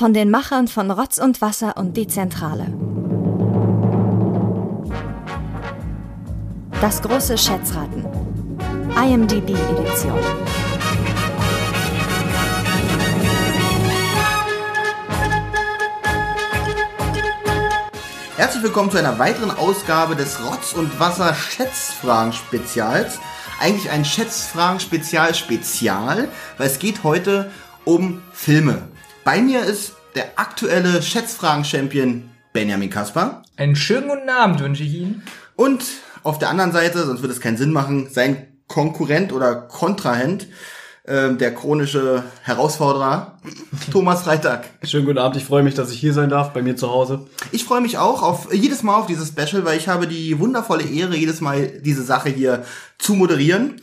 von den Machern von Rotz und Wasser und die Zentrale. Das große Schätzraten. IMDb-Edition. Herzlich willkommen zu einer weiteren Ausgabe des Rotz und Wasser Schätzfragen Spezials. Eigentlich ein Schätzfragen Spezial Spezial, weil es geht heute um Filme. Bei mir ist der aktuelle Schätzfragen Champion Benjamin Kasper Einen schönen guten Abend wünsche ich Ihnen. und auf der anderen Seite, sonst würde es keinen Sinn machen, sein Konkurrent oder Kontrahent, äh, der chronische Herausforderer Thomas Freitag. Schönen guten Abend, ich freue mich, dass ich hier sein darf, bei mir zu Hause. Ich freue mich auch auf jedes Mal auf dieses Special, weil ich habe die wundervolle Ehre, jedes Mal diese Sache hier zu moderieren.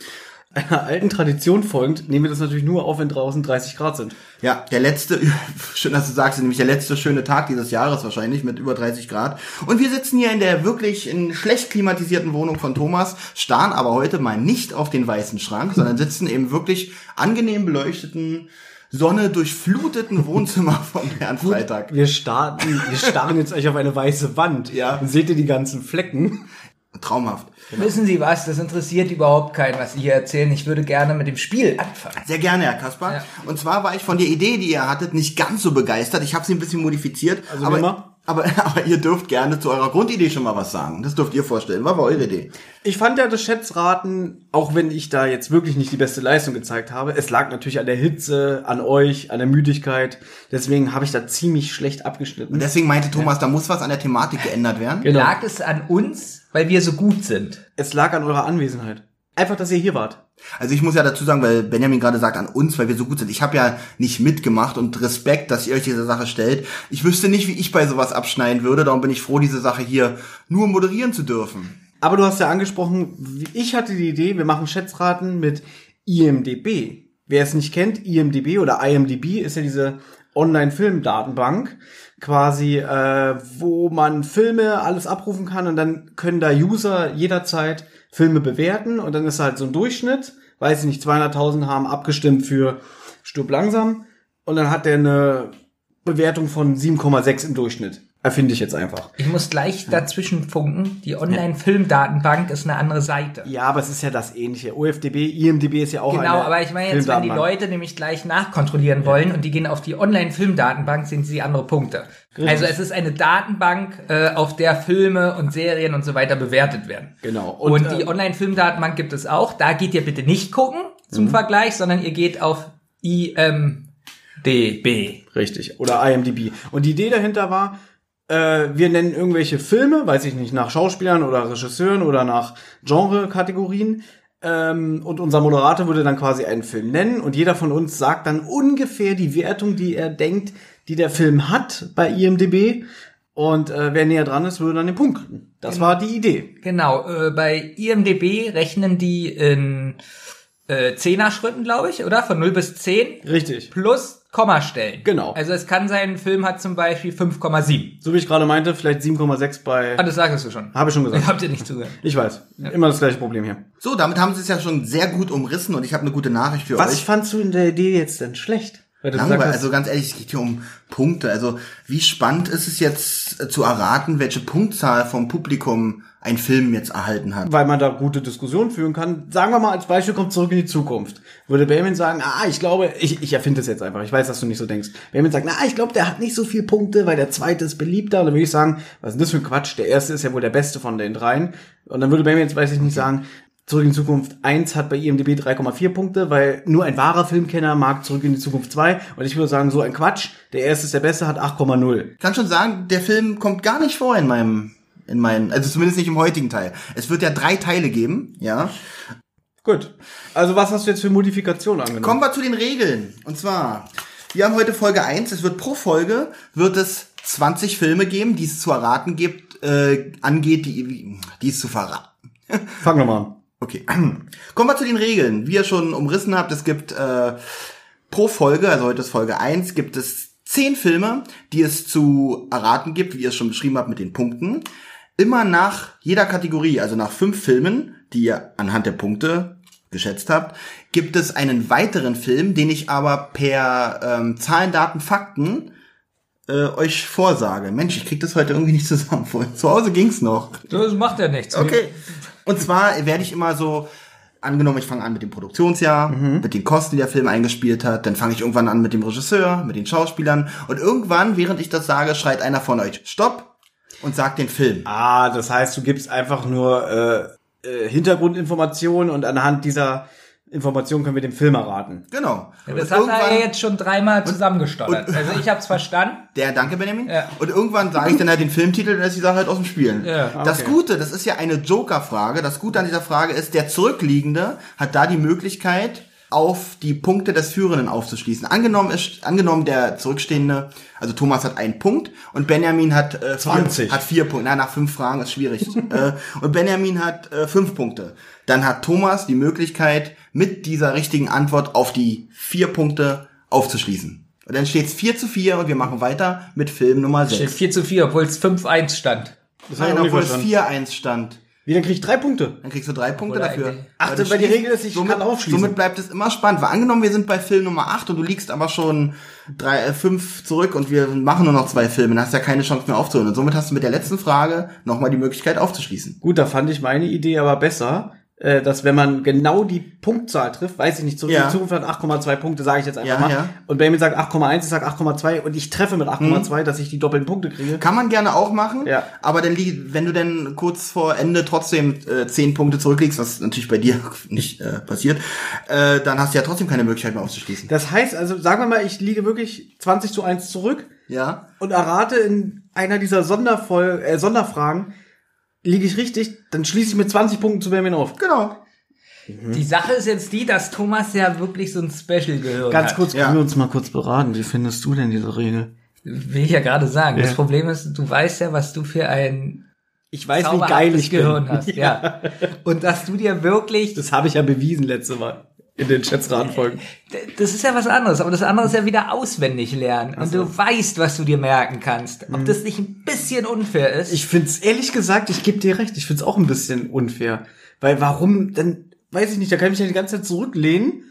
Einer alten Tradition folgend nehmen wir das natürlich nur auf, wenn draußen 30 Grad sind. Ja, der letzte, schön, dass du sagst, nämlich der letzte schöne Tag dieses Jahres wahrscheinlich mit über 30 Grad. Und wir sitzen hier in der wirklich in schlecht klimatisierten Wohnung von Thomas, starren aber heute mal nicht auf den weißen Schrank, sondern sitzen im wirklich angenehm beleuchteten, Sonne durchfluteten Wohnzimmer von Herrn Freitag. Wir starten, wir starren jetzt euch auf eine weiße Wand. Ja. Dann seht ihr die ganzen Flecken. Traumhaft. Wissen Sie was? Das interessiert überhaupt keinen, was Sie hier erzählen. Ich würde gerne mit dem Spiel anfangen. Sehr gerne, Herr Kaspar. Ja. Und zwar war ich von der Idee, die ihr hattet, nicht ganz so begeistert. Ich habe sie ein bisschen modifiziert. Also aber, immer? aber, aber ihr dürft gerne zu eurer Grundidee schon mal was sagen. Das dürft ihr vorstellen. Was war eure Idee? Ich fand ja das Schätzraten, auch wenn ich da jetzt wirklich nicht die beste Leistung gezeigt habe, es lag natürlich an der Hitze, an euch, an der Müdigkeit. Deswegen habe ich da ziemlich schlecht abgeschnitten. Und deswegen meinte Thomas, da muss was an der Thematik geändert werden. Genau. Lag es an uns, weil wir so gut sind? Es lag an eurer Anwesenheit. Einfach, dass ihr hier wart. Also ich muss ja dazu sagen, weil Benjamin gerade sagt an uns, weil wir so gut sind. Ich habe ja nicht mitgemacht und Respekt, dass ihr euch diese Sache stellt. Ich wüsste nicht, wie ich bei sowas abschneiden würde. Darum bin ich froh, diese Sache hier nur moderieren zu dürfen. Aber du hast ja angesprochen, wie- ich hatte die Idee, wir machen Schätzraten mit IMDB. Wer es nicht kennt, IMDB oder IMDB ist ja diese Online-Film-Datenbank, quasi, äh, wo man Filme alles abrufen kann und dann können da User jederzeit Filme bewerten und dann ist halt so ein Durchschnitt, weiß ich nicht, 200.000 haben abgestimmt für Stub langsam und dann hat der eine Bewertung von 7,6 im Durchschnitt. Erfinde ich jetzt einfach. Ich muss gleich dazwischen funken. Die Online-Filmdatenbank ist eine andere Seite. Ja, aber es ist ja das ähnliche. OFDB, IMDB ist ja auch Genau, aber ich meine jetzt, wenn die. Leute nämlich gleich nachkontrollieren wollen und die gehen auf die Online-Filmdatenbank, sehen sie andere Punkte. Also es ist eine Datenbank, äh, auf der Filme und Serien und so weiter bewertet werden. Genau. Und, Und, die ähm, Online-Filmdatenbank gibt es auch. Da geht ihr bitte nicht gucken zum Mhm. Vergleich, sondern ihr geht auf IMDB. Richtig. Oder IMDb. Und die Idee dahinter war, äh, wir nennen irgendwelche Filme, weiß ich nicht, nach Schauspielern oder Regisseuren oder nach Genre-Kategorien. Ähm, und unser Moderator würde dann quasi einen Film nennen und jeder von uns sagt dann ungefähr die Wertung, die er denkt, die der Film hat bei IMDb. Und äh, wer näher dran ist, würde dann den Punkt kriegen. Das war die Idee. Genau, äh, bei IMDB rechnen die in äh, Zehner-Schritten, glaube ich, oder? Von 0 bis 10 Richtig. plus Kommastellen. Genau. Also es kann sein, ein Film hat zum Beispiel 5,7. So wie ich gerade meinte, vielleicht 7,6 bei. Ah, das sagst du schon. Habe ich schon gesagt. Habt ihr nicht zugehört. Ich weiß. Immer das gleiche Problem hier. So, damit haben sie es ja schon sehr gut umrissen und ich habe eine gute Nachricht für Was euch. fandst du in der Idee jetzt denn schlecht? Weil du Langweilig, gesagt hast, also ganz ehrlich, es geht hier um Punkte. Also wie spannend ist es jetzt äh, zu erraten, welche Punktzahl vom Publikum ein Film jetzt erhalten hat? weil man da gute Diskussionen führen kann. Sagen wir mal als Beispiel kommt zurück in die Zukunft. Würde Benjamin sagen, ah, ich glaube, ich, ich erfinde das jetzt einfach. Ich weiß, dass du nicht so denkst. Benjamin sagt, na, ich glaube, der hat nicht so viele Punkte, weil der zweite ist beliebter. Und dann würde ich sagen, was ist denn das für ein Quatsch? Der erste ist ja wohl der beste von den dreien. Und dann würde Benjamin jetzt, weiß ich nicht, sagen, Zurück in die Zukunft 1 hat bei IMDb 3,4 Punkte, weil nur ein wahrer Filmkenner mag Zurück in die Zukunft 2. Und ich würde sagen, so ein Quatsch. Der erste ist der beste, hat 8,0. Ich kann schon sagen, der Film kommt gar nicht vor in meinem, in meinen, also zumindest nicht im heutigen Teil. Es wird ja drei Teile geben, ja. Gut. Also was hast du jetzt für Modifikationen angenommen? Kommen wir zu den Regeln. Und zwar, wir haben heute Folge 1. Es wird pro Folge, wird es 20 Filme geben, die es zu erraten gibt, äh, angeht, die, die es zu verraten. Fang nochmal an. Okay. Kommen wir zu den Regeln. Wie ihr schon umrissen habt, es gibt äh, pro Folge, also heute ist Folge 1, gibt es zehn Filme, die es zu erraten gibt, wie ihr es schon beschrieben habt mit den Punkten. Immer nach jeder Kategorie, also nach fünf Filmen, die ihr anhand der Punkte geschätzt habt, gibt es einen weiteren Film, den ich aber per ähm, Zahlen, Daten, Fakten äh, euch vorsage. Mensch, ich krieg das heute irgendwie nicht zusammen. Vorhin Zu Hause ging's noch. Das macht ja nichts. Okay. Und zwar werde ich immer so, angenommen, ich fange an mit dem Produktionsjahr, mit den Kosten, die der Film eingespielt hat, dann fange ich irgendwann an mit dem Regisseur, mit den Schauspielern. Und irgendwann, während ich das sage, schreit einer von euch Stopp! und sagt den Film. Ah, das heißt, du gibst einfach nur äh, äh, Hintergrundinformationen und anhand dieser Informationen können wir den Film erraten. Genau. Ja, das Und hat er jetzt schon dreimal zusammengestottert. und- also ich hab's verstanden. Der, danke Benjamin. Ja. Und irgendwann sage ich dann halt den Filmtitel und dann ist die Sache halt aus dem Spielen. Ja. Das Okay. Gute, das ist ja eine Joker-Frage. Das Gute an dieser Frage ist, der Zurückliegende hat da die Möglichkeit, auf die Punkte des Führenden aufzuschließen. Angenommen ist, angenommen der Zurückstehende, also Thomas hat einen Punkt und Benjamin hat äh, 20. Vier, hat vier Punkte. Na, nach fünf Fragen ist schwierig. äh, und Benjamin hat äh, fünf Punkte. Dann hat Thomas die Möglichkeit, mit dieser richtigen Antwort auf die vier Punkte aufzuschließen. Und dann steht es 4 zu 4 und wir machen weiter mit Film Nummer Steht 6. 4 zu 4, obwohl es 5-1 stand. Das Nein, obwohl es verstanden. 4-1 stand. Wie, dann krieg ich drei Punkte. Dann kriegst du drei Punkte Oder dafür. eigentlich- Ach, du weil die Regel ist, ich somit, kann aufschließen. Somit bleibt es immer spannend. Weil angenommen, wir sind bei Film Nummer 8 und du liegst aber schon drei, äh, fünf zurück und wir machen nur noch zwei Filme, dann hast du ja keine Chance mehr aufzuholen. Und somit hast du mit der letzten Frage nochmal die Möglichkeit aufzuschließen. Gut, da fand ich meine Idee aber besser, äh, dass wenn man genau die Punktzahl trifft, weiß ich nicht, zurück Ja. Zukunft hat 8,2 Punkte, sage ich jetzt einfach Ja, mal. ja. Und Benjamin sagt 8,1, ich sag 8,2 und ich treffe mit 8,2, dass ich die doppelten Punkte kriege. Kann man gerne auch machen, Ja. aber dann lieg, wenn du dann kurz vor Ende trotzdem äh, zehn Punkte zurückliegst, was natürlich bei dir nicht äh, passiert, äh, dann hast du ja trotzdem keine Möglichkeit mehr aufzuschließen. Das heißt also, sagen wir mal, ich liege wirklich 20 zu 1 zurück Ja? und errate in einer dieser Sondervoll äh, Sonderfragen, liege ich richtig, dann schließe ich mit 20 Punkten zu Benjamin auf. Genau. Die Sache ist jetzt die, dass Thomas ja wirklich so ein Special-Gehirn Ganz hat. kurz, Ja. können wir uns mal kurz beraten. Wie findest du denn diese Regel? Will ich ja gerade sagen. Ja. Das Problem ist, du weißt ja, was du für ein Ich weiß, wie geil ich Gehirn bin. hast. Ja. Und dass du dir wirklich Das habe ich ja bewiesen letzte Mal in den Schätzratenfolgen. Das ist ja was anderes, aber das andere ist ja wieder auswendig lernen. Und du weißt, was du dir merken kannst. Ob das nicht ein bisschen unfair ist. Ich find's ehrlich gesagt, ich gebe dir recht, ich find's auch ein bisschen unfair. Weil warum, dann weiß ich nicht, da kann ich mich ja die ganze Zeit zurücklehnen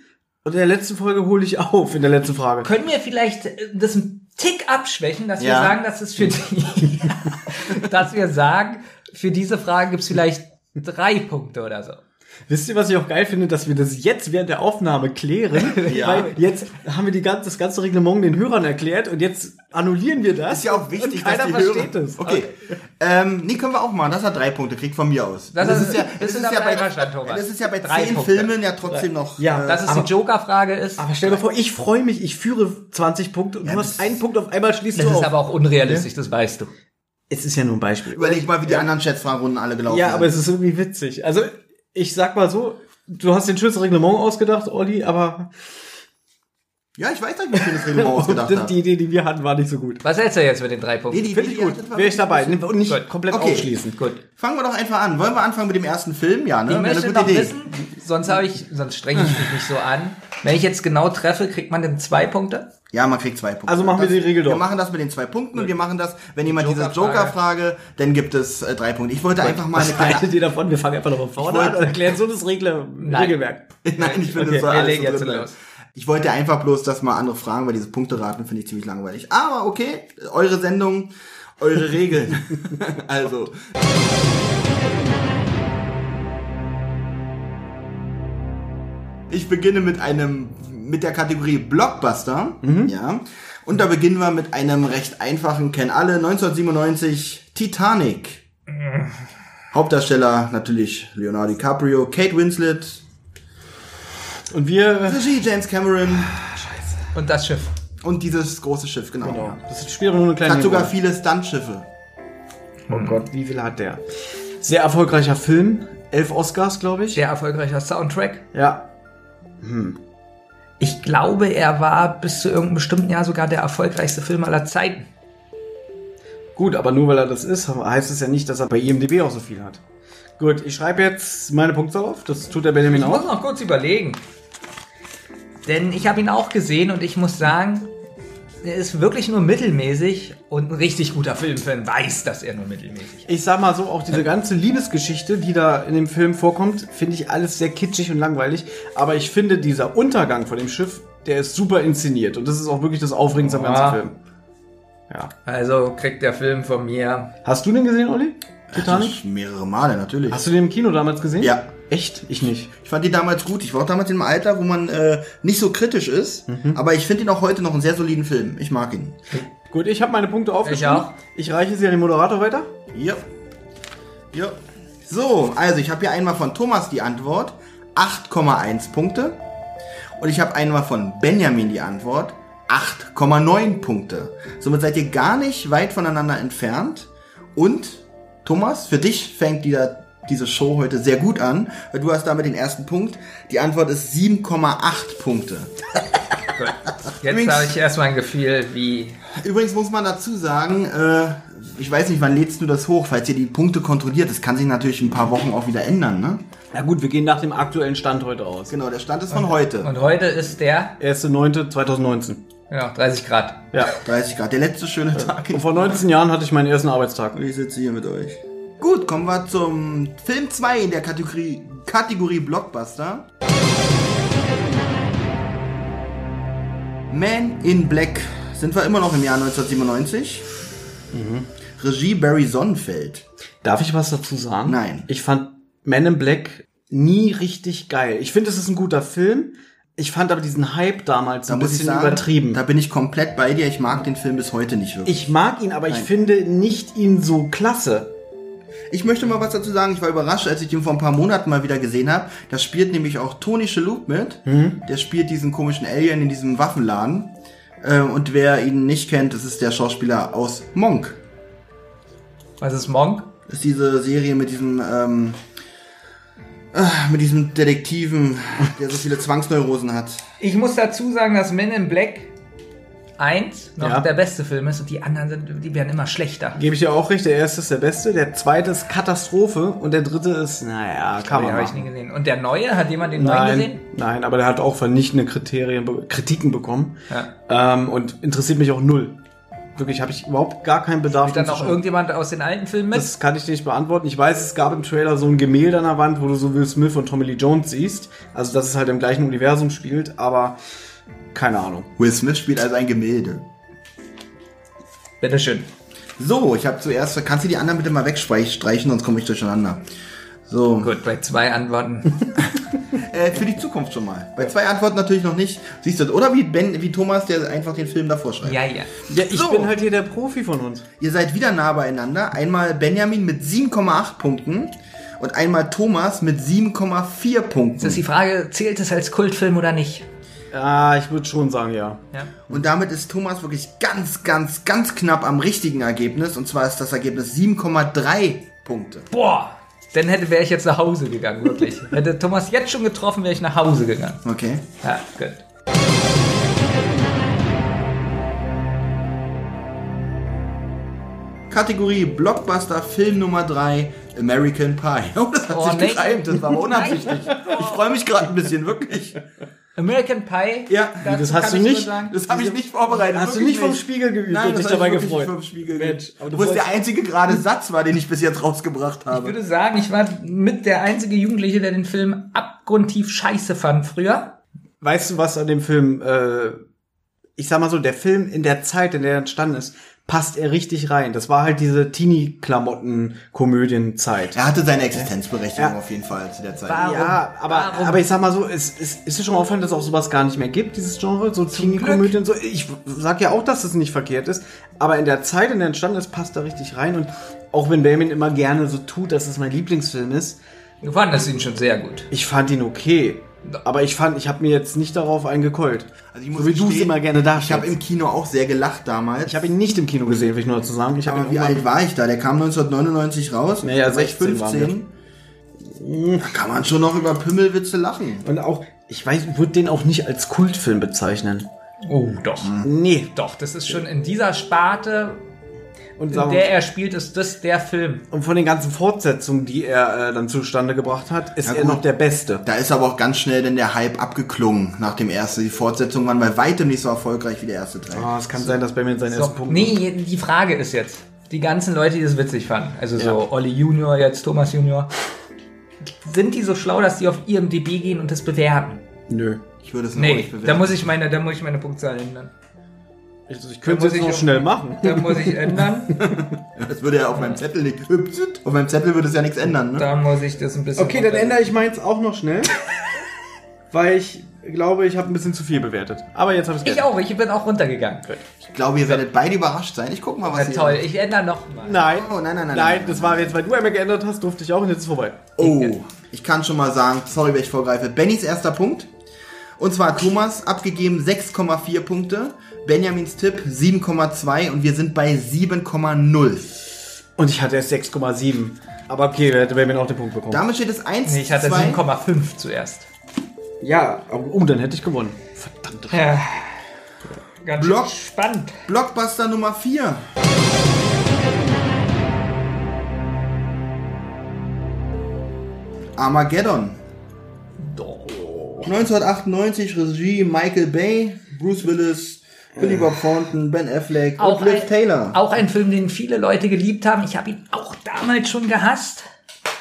und in der letzten Folge hole ich auf, in der letzten Frage. können wir vielleicht äh, das ein Tick abschwächen, dass wir Ja. sagen, dass es für die, dass wir sagen, für diese Frage gibt's vielleicht drei Punkte oder so. Wisst ihr, was ich auch geil finde, dass wir das jetzt während der Aufnahme klären? Ja. Weil jetzt haben wir die ganze, das ganze Reglement den Hörern erklärt und jetzt annullieren wir das. Ist ja auch wichtig, und keiner dass die versteht Hörer- es. Okay. Ähm, nee, können wir auch machen. Das hat drei Punkte, kriegt von mir aus. Das ist- ja, bist du dabei einverstanden, Thomas? das ist ja bei Drei zehn Punkte. Filmen ja trotzdem noch. Ja, äh, Dass es aber- die Joker-Frage ist. Aber stell dir vor, ich freue mich, ich führe 20 Punkte und du hast einen Punkt auf einmal schließt Das du ist auf. aber auch unrealistisch, das weißt du. es ist ja nur ein Beispiel. Überleg mal, wie die anderen Schätzfragenrunden alle gelaufen Ja, sind. aber es ist irgendwie witzig. Also, ich sag mal so, du hast den schönsten Reglement ausgedacht, Olli, aber Ja, ich weiß nicht, wie viel das Reglement ausgedacht das, die Idee, die wir hatten, war nicht so gut. Was hältst du jetzt mit den drei Punkten? Nee, die Finde ich gut. Wäre ich dabei. gut. Und nicht Gut. komplett Okay. ausschließen. Gut. Fangen wir doch einfach an. Wollen wir anfangen mit dem ersten Film? Ja, ne? Ich möchte gute noch Idee. wissen, sonst habe ich, sonst strenge ich mich nicht so an. Wenn ich jetzt genau treffe, kriegt man dann zwei Punkte? Ja, man kriegt zwei Punkte. Also machen wir das, die Regel Wir doch. machen das mit den zwei Punkten und wir machen das, wenn jemand diese Joker-Frage. Dann gibt es äh, drei Punkte. Ich wollte einfach mal eine Was kleine... haltet ihr davon? Wir fangen einfach nochmal vorne Ich an und erklären so das Regler Nein. Regelwerk. Nein, ich finde Okay, es so wir alles legen jetzt los. Ich wollte einfach bloß, dass mal andere fragen, weil diese Punkte raten finde ich ziemlich langweilig. Aber okay, eure Sendung, eure Regeln. also. Ich beginne mit einem, mit der Kategorie Blockbuster. Ja. Und da beginnen wir mit einem recht einfachen, kennen alle, 1997 Titanic. Hauptdarsteller natürlich Leonardo DiCaprio, Kate Winslet, Und wir, Regie James Cameron Und das Schiff. und dieses große Schiff, genau. genau, das spielt aber nur eine kleine Hat sogar viele Stuntschiffe. Oh Gott, wie viel hat der? Sehr erfolgreicher Film. Elf Oscars, glaube ich. Sehr erfolgreicher Soundtrack. Ja. Ich glaube, er war bis zu irgendeinem bestimmten Jahr sogar der erfolgreichste Film aller Zeiten. Gut, aber nur weil er das ist, heißt es ja nicht, dass er bei IMDb auch so viel hat. Gut, ich schreibe jetzt meine Punkte auf. Das tut der Benjamin Ich muss auch. noch kurz überlegen. Denn ich habe ihn auch gesehen und ich muss sagen, er ist wirklich nur mittelmäßig und ein richtig guter Filmfan weiß, dass er nur mittelmäßig ist. Ich sag mal so, auch diese ganze Liebesgeschichte, die da in dem Film vorkommt, finde ich alles sehr kitschig und langweilig. Aber ich finde, dieser Untergang von dem Schiff, der ist super inszeniert. Und das ist auch wirklich das Aufregendste am Ja. ganzen Film. Ja. Also kriegt der Film von mir. Hast du den gesehen, Olli? Titanic? Mehrere Male, natürlich. Hast du den im Kino damals gesehen? Ja. Echt? Ich nicht. Ich fand die damals gut. Ich war auch damals im Alter, wo man äh, nicht so kritisch ist. Mhm. Aber ich finde ihn auch heute noch einen sehr soliden Film. Ich mag ihn. Gut, ich habe meine Punkte aufgeschrieben. auch. Ich reiche sie an den Moderator weiter. Ja. Ja. So, also ich habe hier einmal von Thomas die Antwort. 8,1 Punkte. Und ich habe einmal von Benjamin die Antwort. 8,9 Punkte. Somit seid ihr gar nicht weit voneinander entfernt. Und Thomas, für dich fängt dieser, diese Show heute sehr gut an, weil du hast damit den ersten Punkt. Die Antwort ist 7,8 Punkte. Gut. Jetzt habe ich erstmal ein Gefühl, wie. Übrigens muss man dazu sagen, äh, ich weiß nicht, wann lädst du das hoch, falls ihr die Punkte kontrolliert. Das kann sich natürlich in ein paar Wochen auch wieder ändern, ne? Na gut, wir gehen nach dem aktuellen Stand heute aus. Genau, der Stand ist von heute. Und heute ist der, 1.9.2019. genau, 30 Grad. Ja. 30 Grad, der letzte schöne Tag. Und vor 19 Jahren hatte ich meinen ersten Arbeitstag. Und ich sitze hier mit euch. Gut, kommen wir zum Film 2 in der Kategorie, Kategorie Blockbuster. Man in Black. Sind wir immer noch im Jahr 1997? Regie Barry Sonnenfeld. Darf ich was dazu sagen? Nein. Ich fand Men in Black nie richtig geil. Ich finde, es ist ein guter Film. Ich fand aber diesen Hype damals Da ein ich bisschen sagen, übertrieben. da bin ich komplett bei dir. Ich mag den Film bis heute nicht wirklich. ich mag ihn, aber ich Nein. finde nicht ihn so klasse. Ich möchte mal was dazu sagen. Ich war überrascht, als ich den vor ein paar Monaten mal wieder gesehen habe. Da spielt nämlich auch Tony Shalhoub mit. Der spielt diesen komischen Alien in diesem Waffenladen. Äh, Und wer ihn nicht kennt, das ist der Schauspieler aus Monk. Was ist Monk? Das ist diese Serie mit diesem, ähm, äh, mit diesem Detektiven, der so viele Zwangsneurosen hat. Ich muss dazu sagen, dass Men in Black 1 noch Ja. der beste Film ist und die anderen sind, die werden immer schlechter. Gebe ich dir auch recht. Der erste ist der beste, der zweite ist Katastrophe und der dritte ist, naja, kann Den man habe ich nie gesehen. Und der neue, hat jemand den neuen gesehen? nein, aber der hat auch vernichtende Kriterien, Kritiken bekommen. Ja. Ähm, und interessiert mich auch null. Wirklich, habe ich überhaupt gar keinen Bedarf. Dann den zu noch schauen. irgendjemand aus den alten Filmen mit? Das kann ich dir nicht beantworten. Ich weiß, es gab im Trailer so ein Gemälde an der Wand, wo du so Will Smith und Tommy Lee Jones siehst. Also, dass es halt im gleichen Universum spielt, aber keine Ahnung. Will Smith spielt also ein Gemälde. Bitteschön. So, ich habe zuerst, kannst du die anderen bitte mal wegstreichen, sonst komme ich durcheinander. So. Gut, bei zwei Antworten. Äh, für die Zukunft schon mal. Bei zwei Antworten natürlich noch nicht. Siehst du, oder wie, ben, wie Thomas, der einfach den Film davor schreibt. ja, ja. Ja, ich So. bin halt hier der Profi von uns. Ihr seid wieder nah beieinander. Einmal Benjamin mit 7,8 Punkten und einmal Thomas mit 7,4 Punkten. Jetzt ist die Frage, zählt es als Kultfilm oder nicht? Ah, ich würde schon sagen, ja. Ja. Und damit ist Thomas wirklich ganz, ganz, ganz knapp am richtigen Ergebnis. Und zwar ist das Ergebnis 7,3 Punkte. Boah, dann hätte wäre ich jetzt nach Hause gegangen, wirklich. hätte Thomas jetzt schon getroffen, wäre ich nach Hause gegangen. Okay. Ja, gut. Kategorie Blockbuster Film Nummer 3 American Pie. Oh, das hat Oh, sich nee. gereimt, das war aber unabsichtlich. Ich freue mich gerade ein bisschen, wirklich. American Pie. Ja, das hast du ich nicht. sagen, Das habe ich nicht vorbereitet. Hast du nicht vom Spiegel geübt Nein, und das dich hab dabei ich gefreut? nicht vom Spiegel Mensch, geübt. aber du du bist der einzige gerade Satz war, den ich bis jetzt rausgebracht Ich habe. würde sagen, ich war mit der einzige Jugendliche, der den Film abgrundtief scheiße fand früher. Weißt du, was an dem Film, äh, ich sag mal so, der Film in der Zeit, in der er entstanden ist, passt er richtig rein. Das war halt diese Teenie-Klamotten-Komödien-Zeit. Er hatte seine Existenzberechtigung Ja. auf jeden Fall zu der Zeit. Warum? Ja, aber, Warum? aber ich sag mal so, es, es ist dir schon auffallend, dass es auch sowas gar nicht mehr gibt, dieses Genre, so Teenie-Komödien. So. Ich sag ja auch, dass es nicht verkehrt ist, aber in der Zeit, in der entstanden ist, passt da richtig rein. Und auch wenn Damien immer gerne so tut, dass es mein Lieblingsfilm ist, Du fandest ihn schon sehr gut. ich fand ihn okay. Aber ich fand, ich habe mir jetzt nicht darauf eingekeult. Also ich muss so wie du es immer gerne Ich darstellst. habe im Kino auch sehr gelacht damals. Ich habe ihn nicht im Kino gesehen, will ich nur dazu sagen. Ich habe aber wie alt war ich da? Der kam 1999 raus. Naja, Da war ich 16 waren 15. Da kann man schon noch über Pümmelwitze lachen. Und auch, ich weiß, würde den auch nicht als Kultfilm bezeichnen. Oh, doch. Nee. Doch, das ist schon in dieser Sparte, Und, in der er spielt, ist das der Film. und von den ganzen Fortsetzungen, die er äh, dann zustande gebracht hat, ist Ja, er gut. noch der Beste. Da ist aber auch ganz schnell denn der Hype abgeklungen nach dem ersten. Die Fortsetzungen waren bei weitem nicht so erfolgreich wie der erste Teil. Ah, es kann sein, dass bei mir seinen So, ersten Punkt. nee, die Frage ist jetzt, die ganzen Leute, die das witzig fanden, also so Ja. Olli Junior, jetzt Thomas Junior, sind die so schlau, dass die auf IMDb gehen und das bewerten? Nö. Ich würde es Nee, nicht bewerten. da muss ich meine, da muss ich meine Punktzahl ändern. Also ich könnte muss es ich noch auch- schnell machen. Da muss ich ändern. Das würde ja auf meinem Zettel nicht. Auf meinem Zettel würde es ja nichts ändern, ne? Da muss ich das ein bisschen. Okay, dann ändere ich meins auch noch schnell. weil ich glaube, ich habe ein bisschen zu viel bewertet. Aber jetzt habe ich Ich auch, ich bin auch runtergegangen. Ich glaube, ihr werdet beide überrascht sein. Ich guck mal, was ihr. toll, ich ändere noch mal. Nein. Oh, nein, nein, nein, Nein, nein. das war jetzt, weil du einmal geändert hast, durfte ich auch und jetzt ist es vorbei. Oh, ich kann schon mal sagen, sorry, wenn ich vorgreife. Bennys erster Punkt. Und zwar Thomas abgegeben 6,4 Punkte. Benjamins Tipp 7,2 und wir sind bei 7,0. Und ich hatte erst 6,7. Aber okay, wer hätte bei mir auch den Punkt bekommen. Damit steht es 1 Nee, ich hatte 2. 7,5 zuerst. ja, aber oh, dann hätte ich gewonnen. Verdammt. Ja. Ganz Block. spannend. Blockbuster Nummer 4. Armageddon. 1998 Regie Michael Bay, Bruce Willis, Billy Bob Thornton, Ben Affleck Auch und Liv ein, Taylor. auch ein Film, den viele Leute geliebt haben. Ich habe ihn auch damals schon gehasst.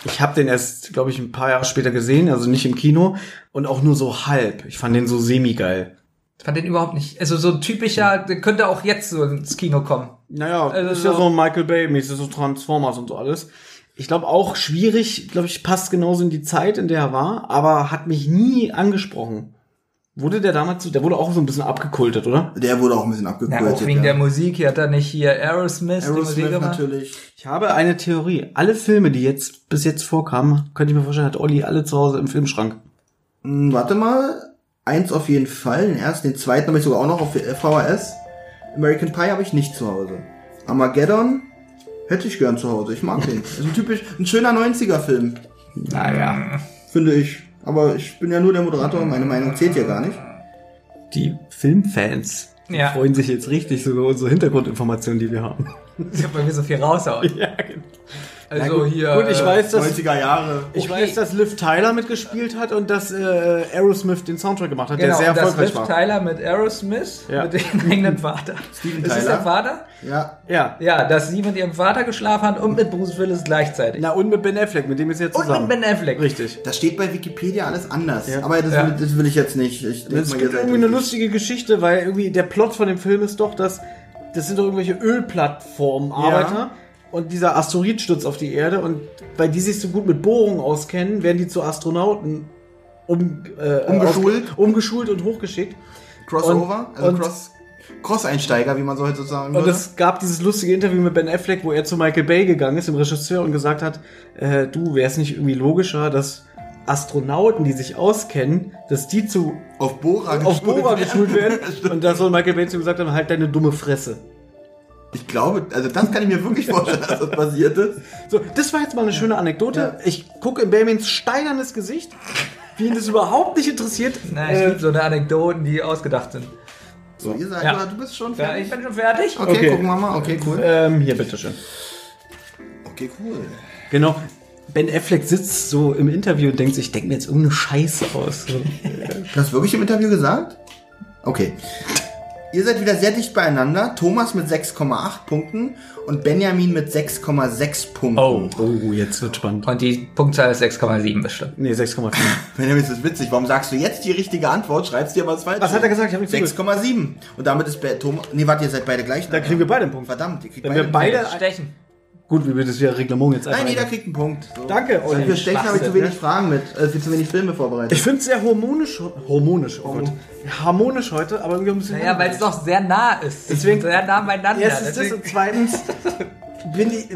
Ich habe den erst, glaube ich, ein paar Jahre später gesehen, also nicht im Kino und auch nur so halb. Ich fand den so semi-geil. Ich fand den überhaupt nicht. Also so ein typischer, der könnte auch jetzt so ins Kino kommen. Naja, Also ist ja so- so Michael Bay-mäßig, so Transformers und so alles. Ich glaube auch schwierig, glaube ich, passt genauso in die Zeit, in der er war, aber hat mich nie angesprochen. Wurde der damals so, der wurde auch so ein bisschen abgekultet, oder? Der wurde auch ein bisschen Ja, abgekultet. auch wegen der Musik. Hier hat er nicht hier Aerosmith, die Musik Aerosmith gemacht. natürlich. Ich habe eine Theorie. Alle Filme, die jetzt bis jetzt vorkamen, könnte ich mir vorstellen, hat Olli alle zu Hause im Filmschrank. Hm, warte mal. Eins auf jeden Fall. Den ersten, den zweiten habe ich sogar auch noch auf VHS. American Pie habe ich nicht zu Hause. Armageddon hätte ich gern zu Hause. Ich mag den. ist ein typisch, ein schöner 90er-Film, Naja. finde ich. Aber ich bin ja nur der Moderator, meine Meinung zählt ja gar nicht. Die Filmfans Ja. freuen sich jetzt richtig über unsere Hintergrundinformationen, die wir haben. Ich hab bei mir so viel raushauen. Ja, genau. Also hier. Gut, ich äh, weiß, dass 90er Jahre. Ich Okay. weiß, dass Liv Tyler mitgespielt hat und dass äh, Aerosmith den Soundtrack gemacht hat, Genau, der sehr und das erfolgreich Liv war. Tyler mit Aerosmith, Ja. mit dem eigenen Vater. Steven Ist es Tyler. der Vater? Ja. Ja. Ja, dass sie mit ihrem Vater geschlafen hat und mit Bruce Willis gleichzeitig. Na, und mit Ben Affleck, mit dem ist jetzt und zusammen. mit Ben Affleck. Richtig. Das steht bei Wikipedia alles anders. Ja. Aber das, Ja. will, das will ich jetzt nicht. Ich ihr seid irgendwie eine lustige Geschichte, weil irgendwie der Plot von dem Film ist doch, dass das sind doch irgendwelche Ölplattformen-Arbeiter und dieser Asteroid stürzt auf die Erde und weil die sich so gut mit Bohrungen auskennen, werden die zu Astronauten um, äh, Umgeschult? auf- umgeschult und hochgeschickt. Crossover, Und- also und- Cross, Cross-Einsteiger, wie man so heute sagen Und würde. es gab dieses lustige Interview mit Ben Affleck, wo er zu Michael Bay gegangen ist, dem Regisseur, und gesagt hat, äh, du, wäre es nicht irgendwie logischer, dass Astronauten, die sich auskennen, dass die zu auf Bohrer auf geschult Bohrer geschult werden. Und da soll Michael Bay zu ihm gesagt haben, halt deine dumme Fresse. Ich glaube, also das kann ich mir wirklich vorstellen, dass das passiert ist. So, das war jetzt mal eine schöne Anekdote. Ich gucke in Benjamins steinernes Gesicht, wie ihn das überhaupt nicht interessiert. Na, ich Äh, liebe so eine Anekdoten, die ausgedacht sind. So, ihr seid, Ja. du bist schon Ja, fertig. ich bin schon fertig. Okay, Okay. gucken wir mal. Okay, cool. ähm, hier, bitteschön. Okay, cool. Genau. Ben Affleck sitzt so im Interview und denkt sich, ich denke mir jetzt irgendeine Scheiße aus. So. Du hast wirklich im Interview gesagt? Okay. Ihr seid wieder sehr dicht beieinander. Thomas mit 6,8 Punkten und Benjamin mit 6,6 Punkten. Oh. Oh, jetzt wird spannend. Und die Punktzahl ist 6,7 bestimmt. Nee, 6,4. Benjamin, das ist witzig. Warum sagst du jetzt die richtige Antwort? Schreibst dir aber falsch. Was hat er gesagt? Ich hab nicht 6,7. Und damit ist Thomas. Nee, warte, ihr seid beide gleich. Da kriegen wir beide einen Punkt. Verdammt, ihr kriegt Wenn beide. wir beide- Stechen. Gut, wie wir das wieder Reglement jetzt einfach. Nein, jeder kriegt einen Punkt. So. Danke, Olli. Für Stechen habe ich zu wenig Fragen mit, äh, viel zu wenig Filme vorbereitet. Ich finde es sehr harmonisch. Harmonisch, oh Gott. Harmonisch heute, aber irgendwie ein bisschen. Naja, weil es doch sehr nah ist. Deswegen- sehr nah beieinander. Erstens das und zweitens bin ich,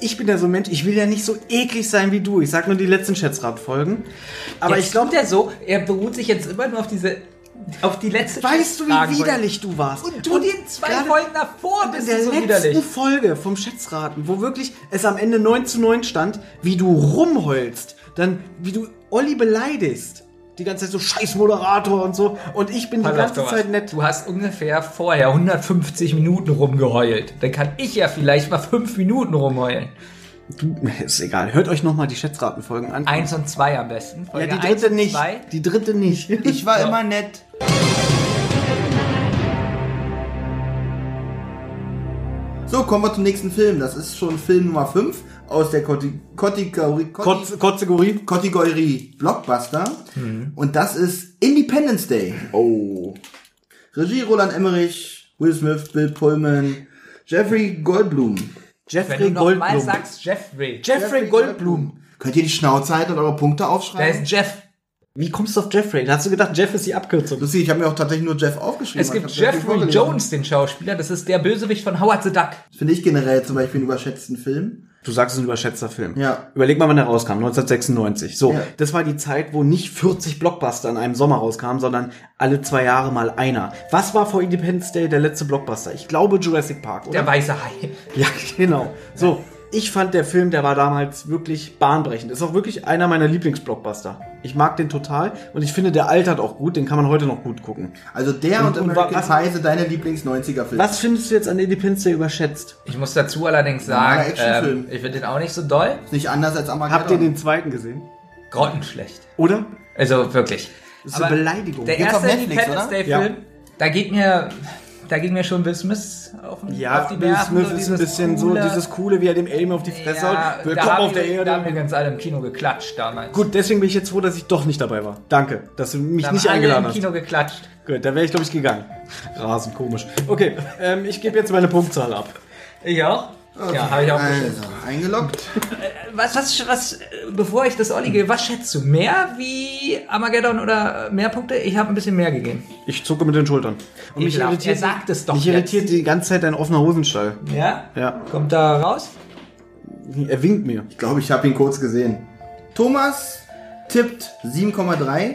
ich bin ja so ein Mensch, ich will ja nicht so eklig sein wie du. Ich sag nur die letzten Schätzrat-Folgen. Aber Jetzt ich glaube, er so, er beruht sich jetzt immer nur auf diese, auf die letzte weißt du, wie widerlich du warst? Und du den zwei Folgen davor in bist der du so letzten widerlich. Folge vom Schätzraten, wo wirklich es am Ende 9 zu 9 stand, wie du rumheulst, dann wie du Olli beleidigst. Die ganze Zeit so scheiß Moderator und so. Und ich bin Pass die ganze. Zeit nett. Du hast ungefähr vorher 150 Minuten rumgeheult. Dann kann ich ja vielleicht mal 5 Minuten rumheulen. Du, ist egal. Hört euch nochmal die Schätzratenfolgen an. Eins und zwei am besten. ja, Folge die eins dritte und nicht. Zwei. Die dritte nicht. Ich war So. immer nett. So, kommen wir zum nächsten Film. Das ist schon Film Nummer 5 aus der Kategorie Kotz, Kotzegorie. Kategorie Blockbuster. Und das ist Independence Day. Oh. Regie Roland Emmerich, Will Smith, Bill Pullman, Jeffrey Goldblum. Wenn Jeffrey du nochmal Goldblum. sagst Jeffrey. Jeffrey Goldblum. Könnt ihr die Schnauze halten und eure Punkte Da aufschreiben? ist Jeff. Wie kommst du auf Jeffrey? Da hast du gedacht, Jeff ist die Abkürzung. Lustig, ich habe mir auch tatsächlich nur Jeff aufgeschrieben. Es gibt Jeffrey. Jones, den Schauspieler. Das ist der Bösewicht von Howard the Duck. Das finde ich generell zum Beispiel einen überschätzten Film. Du sagst, es ist ein überschätzter Film. Ja. Überleg mal, wann der rauskam. 1996. So, Ja. das war die Zeit, wo nicht 40 Blockbuster in einem Sommer rauskamen, sondern alle zwei Jahre mal einer. Was war vor Independence Day der letzte Blockbuster? Ich glaube Jurassic Park, oder? Der weiße Hai. Ja, genau. So, ich fand der Film, der war damals wirklich bahnbrechend. Ist auch wirklich einer meiner Lieblingsblockbuster. Ich mag den total und ich finde, der altert auch gut. Den kann man heute noch gut gucken. Also der und, Und- American Pie sind deine Lieblings-90er-Filme. Was findest du jetzt an Independence Day überschätzt? Ich muss dazu allerdings sagen, Actionfilm. ähm, ich finde den auch nicht so doll. Ist nicht anders als Armageddon. Habt ihr den zweiten gesehen? Grottenschlecht. Oder? Also wirklich. Das ist eine Beleidigung. Der erste Netflix, Independence oder? Day Ja. Da geht mir, da ging mir schon Will Smith auf, Ja, auf die Will Nerven. Smith so ist ein bisschen so coole- dieses Coole, wie er dem Alien auf die Fresse Ja, haut. Willkommen haben auf der wir, Da haben Erde. wir ganz alle im Kino geklatscht damals. Gut, deswegen bin ich jetzt froh, dass ich doch nicht dabei war. Danke, dass du mich da haben nicht alle eingeladen im hast. Kino geklatscht. Gut, da wäre ich, glaube ich, gegangen. Rasend komisch. Okay, ähm, ich gebe jetzt meine Punktzahl ab. Ich auch. Ja, habe ich auch geschätzt. Also, eingeloggt. Was, was, was, äh, bevor ich das Olli gebe, was schätzt du? Mehr wie Armageddon oder äh, mehr Punkte? Ich habe ein bisschen mehr gegeben. Ich zucke mit den Schultern. Und mich Ekelhaft. irritiert, Er sagt es doch mich jetzt. irritiert die ganze Zeit dein offener Hosenstall. Ja? Ja, Kommt da raus? er winkt mir. Ich glaube, ich habe ihn kurz gesehen. Thomas tippt 7,3.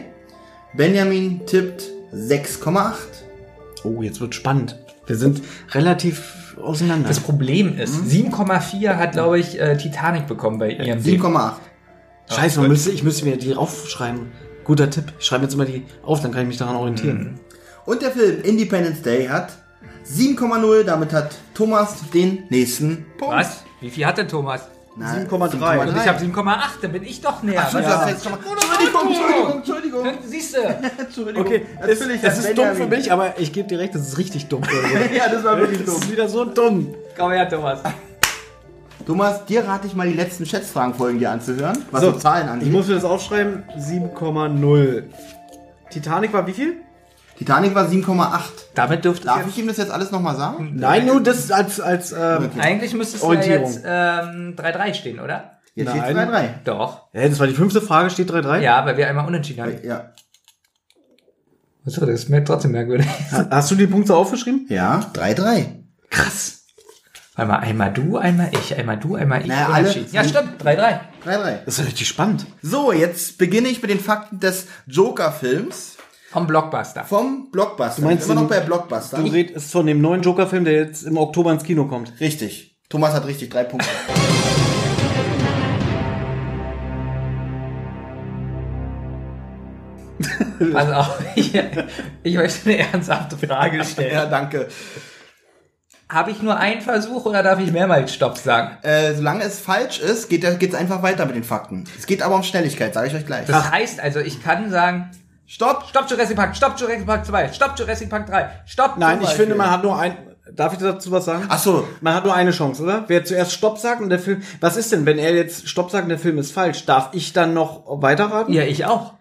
Benjamin tippt 6,8. Oh, jetzt wird spannend. Wir sind relativ auseinander. Das Problem ist, 7,4 hat, glaube ich, äh, Titanic bekommen bei IMDb. 7,8. Scheiße, man müsste, ich müsste mir die aufschreiben. Guter Tipp. Ich schreibe jetzt immer die auf, dann kann ich mich daran orientieren. Und der Film Independence Day hat 7,0. Damit hat Thomas den nächsten Punkt. Was? Wie viel hat denn Thomas? Na, 7,3. Und ich habe 7,8, dann bin ich doch näher. Ach, hast mal- Entschuldigung, Entschuldigung, Entschuldigung. Siehst du? Entschuldigung. Okay, das, Natürlich das hat ist dumm für mich, aber ich gebe dir recht, das ist richtig dumm. ja, das war wirklich das dumm. ist wieder so dumm. Komm her, Thomas. Thomas, dir rate ich mal die letzten Schätzfragenfolgen dir anzuhören, was So, Zahlen Ich angeht. muss mir das aufschreiben. 7,0. Titanic war wie viel? Titanic war 7,8. Damit dürfte Darf ich ihm das jetzt alles nochmal sagen? Nein, nur das als, als, ähm, eigentlich müsste es ja jetzt ähm, 3-3 stehen, oder? Jetzt steht 3-3. Doch. Hä, das war die fünfte Frage, steht 3-3? Ja, weil wir einmal unentschieden haben. Ja. Achso, das ist mir trotzdem merkwürdig. Ha- Hast du die Punkte aufgeschrieben? Ja, 3-3. Krass. Warte mal, einmal du, einmal ich, einmal du, einmal ich. Naja, alle-. Ja, stimmt, 3-3. 3-3. Das ist ja richtig spannend. So, jetzt beginne ich mit den Fakten des Joker-Films Vom Blockbuster. vom Blockbuster. Du meinst immer noch bei Blockbuster. Du redest von dem neuen Joker-Film, der jetzt im Oktober ins Kino kommt. Richtig. Thomas hat richtig drei Punkte. Pass auf, ich, ich möchte eine ernsthafte Frage stellen. ja, danke. Habe ich nur einen Versuch oder darf ich mehrmals Stopp sagen? Äh, solange es falsch ist, geht es einfach weiter mit den Fakten. Es geht aber um Schnelligkeit, sage ich euch gleich. Das heißt also, ich kann sagen, Stopp! Stopp Jurassic Park, Stopp Jurassic Park 2, Stopp Jurassic Park 3, Stopp. Nein, ich finde, man hat nur ein. Darf ich dazu was sagen? Ach so. Man hat nur eine Chance, oder? Wer zuerst Stopp sagt und der Film. Was ist denn, wenn er jetzt Stopp sagt und der Film ist falsch? Darf ich dann noch weiterraten? Ja, ich auch.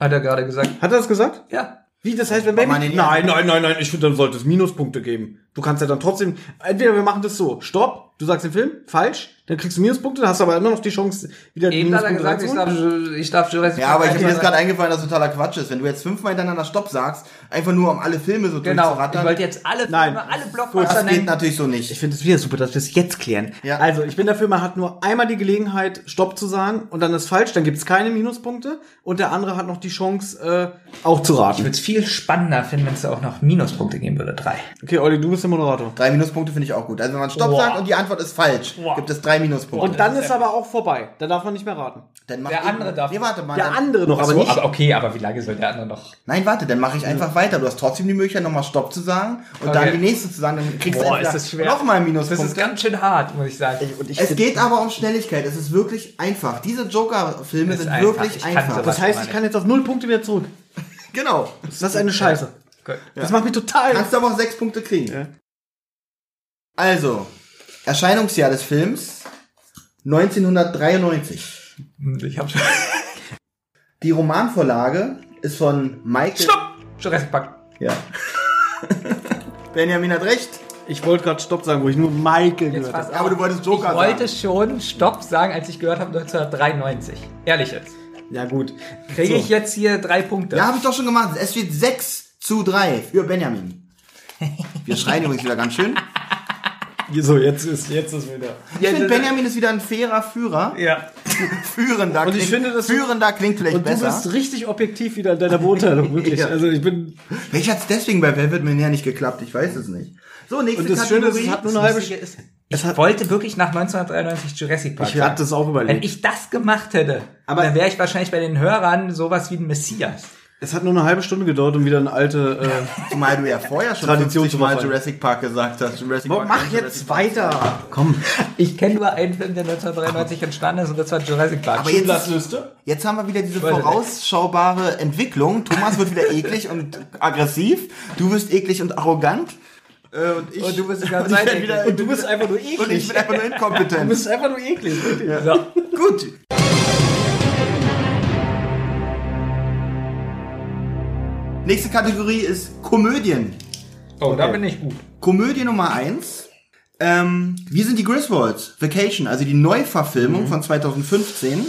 Hat er gerade gesagt. Hat er das gesagt? Ja. Wie, das heißt, wenn er Nein, nicht- nein, nein, nein, ich finde, dann sollte es Minuspunkte geben. Du kannst ja dann trotzdem... Entweder wir machen das so, Stopp, du sagst den Film, falsch, dann kriegst du Minuspunkte, dann hast du aber immer noch die Chance, wieder die Eben hat er gesagt, ich darf, ich darf Jurassic Ja, aber ich habe mir jetzt 1 gerade eingefallen, dass totaler Quatsch ist. Wenn du jetzt fünfmal hintereinander Stopp sagst, einfach nur um alle Filme so Genau, ich durchzurattern, wollte jetzt alle Filme, Nein. alle das Blockbuster geht nennen. natürlich so Ich nicht. finde es wieder super, dass wir es jetzt klären. Ja. Also, ich bin dafür, man hat nur einmal die Gelegenheit, Stopp zu sagen und dann ist falsch, dann gibt es keine Minuspunkte und der andere hat noch die Chance, äh, auch zu Ich raten. würde es viel spannender finden, wenn es auch noch Minuspunkte geben würde. Drei. Okay, Olli, du bist der Moderator. Drei Minuspunkte finde ich auch gut. Also wenn man Stopp Boah. sagt und die Antwort ist falsch, gibt es drei Minuspunkte. Und dann ist aber auch vorbei. Da darf man nicht mehr raten. dann mach Der ich- andere darf- Nee, warte mal. Der dann, andere noch, aber so, nicht. aber okay, aber wie lange soll der andere noch? Nein, warte, dann mache ich einfach weiter. Du hast trotzdem die Möglichkeit, nochmal Stopp zu sagen und Okay. dann die nächste zu sagen. Dann kriegst Boah, du ist das schwer. nochmal Das Minuspunkte. ist ganz schön hart, muss ich sagen. Und ich es geht aber um Schnelligkeit. Es ist wirklich einfach. Diese Joker-Filme sind einfach. wirklich Ich einfach. Das heißt, ich kann jetzt auf null Punkte wieder zurück. Genau. Das ist eine Scheiße. Gut. Das macht mich total. Kannst du aber auch sechs Punkte kriegen. Ja. Also, Erscheinungsjahr des Films 1993. Ich hab schon. Die Romanvorlage ist von Michael. Stopp! Jurassic Park. Ja. Benjamin hat recht. Ich wollte gerade Stopp sagen, wo ich nur Michael Jetzt gehört habe. Aber du wolltest Joker Ich wollte sagen. schon Stopp sagen, als ich gehört habe 1993. Ehrlich jetzt. Ja, gut. Kriege So. ich jetzt hier drei Punkte? Ja, habe ich doch schon gemacht. Es steht 6 zu 3 für Benjamin. Wir schreien übrigens wieder ganz schön. So, jetzt ist, jetzt ist wieder. Ich finde, Benjamin ist wieder ein fairer Führer. Ja. Führender Und ich klingt, finde, das- führender klingt vielleicht Und du besser. bist richtig objektiv wieder in deiner Beurteilung, wirklich. Ja. Also ich bin. Welch hat's deswegen bei Wer wird Millionär nicht geklappt? Ich weiß es nicht. So, nächste Und das Schöne ist, Kategorie. es hat nur eine halbe ist, ich Es hat- wollte wirklich nach 1993 Jurassic Park Ich hatte das auch Wenn überlegt. ich das gemacht hätte, Aber- dann wäre ich wahrscheinlich bei den Hörern sowas wie ein Messias. Es hat nur eine halbe Stunde gedauert, um wieder eine alte. Äh, Zumal du ja vorher schon Tradition 50 zu Mal. Jurassic Park gesagt hast. Jurassic Park mach jetzt Jurassic weiter. Komm. Ich kenne nur einen Film, der 1993 entstanden ist und das war Jurassic Park. Aber jetzt, jetzt haben wir wieder diese vorausschaubare Entwicklung. Thomas wird wieder eklig und aggressiv. Du wirst eklig und arrogant. Äh, Und, ich, Und du bist die ganze Zeit wieder, Und du bist einfach nur eklig. und ich bin einfach nur Du inkompetent. bist einfach nur eklig. wirklich. so. Gut. Nächste Kategorie ist Komödien. Oh, da bin ich gut. Komödie Nummer eins. Ähm, wir sind die Griswolds. Vacation, also die Neuverfilmung Mhm. von 2015.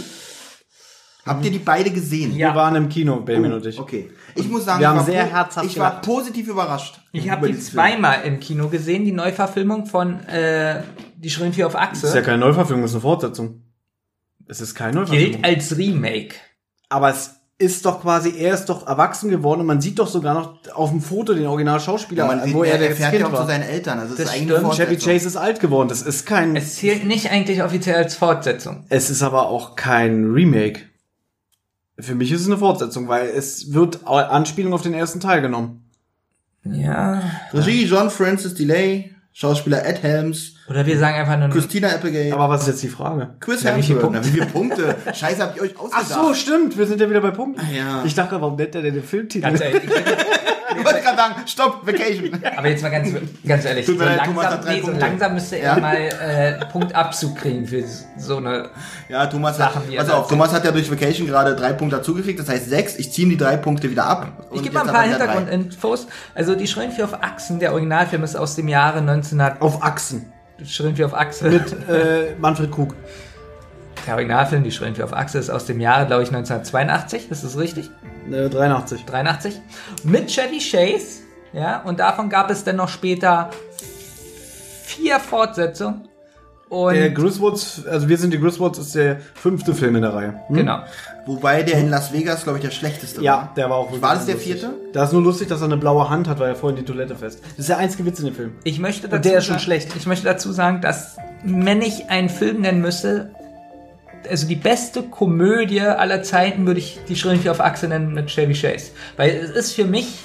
Habt ihr die beide gesehen? Ja. Wir waren im Kino, Benjamin und ich. Okay. Ich muss sagen, Wir ich haben war, sehr herzhaft ich war gelacht. positiv überrascht. Ich über habe die zweimal im Kino gesehen, die Neuverfilmung von äh, Die Schrillen vier auf Achse. Das ist ja keine Neuverfilmung, das ist eine Fortsetzung. Es ist keine Neuverfilmung. gilt als Remake. Aber es ist doch quasi, er ist doch erwachsen geworden und man sieht doch sogar noch auf dem Foto den Originalschauspieler, Ja, man sieht, wo er er, der er fährt Kind ja auch zu war. seinen Eltern. Also es Das ist stimmt. Chevy. Chase ist alt geworden. Das ist kein. Es, Es zählt nicht eigentlich offiziell als Fortsetzung. ist aber auch kein Remake. Für mich ist es eine Fortsetzung, weil es wird Anspielung auf den ersten Teil genommen. Ja. Regie John Francis Delay, Schauspieler Ed Helms, Oder wir sagen einfach nur. Christina Applegate, Aber was ist jetzt die Frage? Chris Ja, wie viele Hemsworth. Na, Wie viele Punkte? Scheiße, hab ich euch Ach ausgedacht. so, stimmt. Wir sind ja wieder bei Punkten. Ja. Ich dachte, warum nennt er denn den Filmtitel? Ganz ehrlich, ich, wollte gerade sagen, stopp, Vacation. aber jetzt mal ganz, ganz ehrlich, so Tut mir leid, Thomas langsam, hat drei nee, so langsam müsste er Ja. mal äh, Punktabzug kriegen für so eine. Ja, Thomas hat, Sachen, er pass auf, Thomas hat ja durch Vacation gerade drei Punkte dazugekriegt, das heißt sechs. Ich ziehe ihm die drei Punkte wieder ab. Ich gebe mal ein paar hat er. Hintergrundinfos. Also die Schrillen vier auf Achsen, der Originalfilm ist aus dem Jahre 1900. Auf Achsen. Schrillen vier auf Achse. Mit äh, Manfred Krug. Der Originalfilm, die Schrillen vier auf Achse, ist aus dem Jahre, glaube ich, 1982. Ist das richtig? Äh, 83. 83. Mit Chevy Chase. Ja, und davon gab es dann noch später vier Fortsetzungen. Und Der Griswolds, also wir sind die Griswolds, ist der fünfte Film in der Reihe. Hm? genau. Wobei der in Las Vegas, glaube ich, der schlechteste Ja, war. der war auch wirklich War das der lustig. vierte? Da ist nur lustig, dass er eine blaue Hand hat, weil er vorhin die Toilette fest. Das ist der einzige Witz in dem Film. Ich möchte dazu Und der ist schon sagen- schlecht. Ich möchte dazu sagen, dass wenn ich einen Film nennen müsste, also die beste Komödie aller Zeiten würde ich die Schrillen vier auf Achse nennen mit Chevy Chase. Weil es ist für mich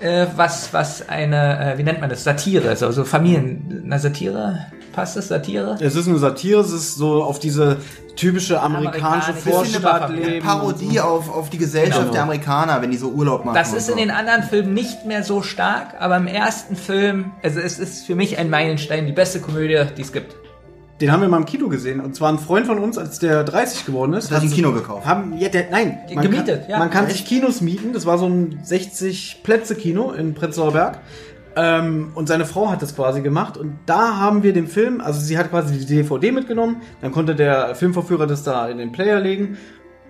äh, was, was eine, äh, wie nennt man das? Satire, also so Familien, na Satire? Passt das? Satire? Es ist eine Satire, es ist so auf diese typische amerikanische Amerikanische Bisschen eine. Parodie auf, auf die Gesellschaft Genau. der Amerikaner, wenn die so Urlaub machen. Das ist so. in den anderen Filmen nicht mehr so stark, aber im ersten Film, also es ist für mich ein Meilenstein, die beste Komödie, die es gibt. Den haben wir mal im Kino gesehen. Und zwar ein Freund von uns, als der 30 geworden ist. Hat ein Kino gekauft. Haben, ja, der, nein. Gemietet, kann, ja. Man kann sich Kinos mieten. Das war so ein 60-Plätze-Kino in Prenzlauer Berg. Ähm, und seine Frau hat das quasi gemacht. Und da haben wir den Film, also sie hat quasi die DVD mitgenommen. Dann konnte der Filmverführer das da in den Player legen.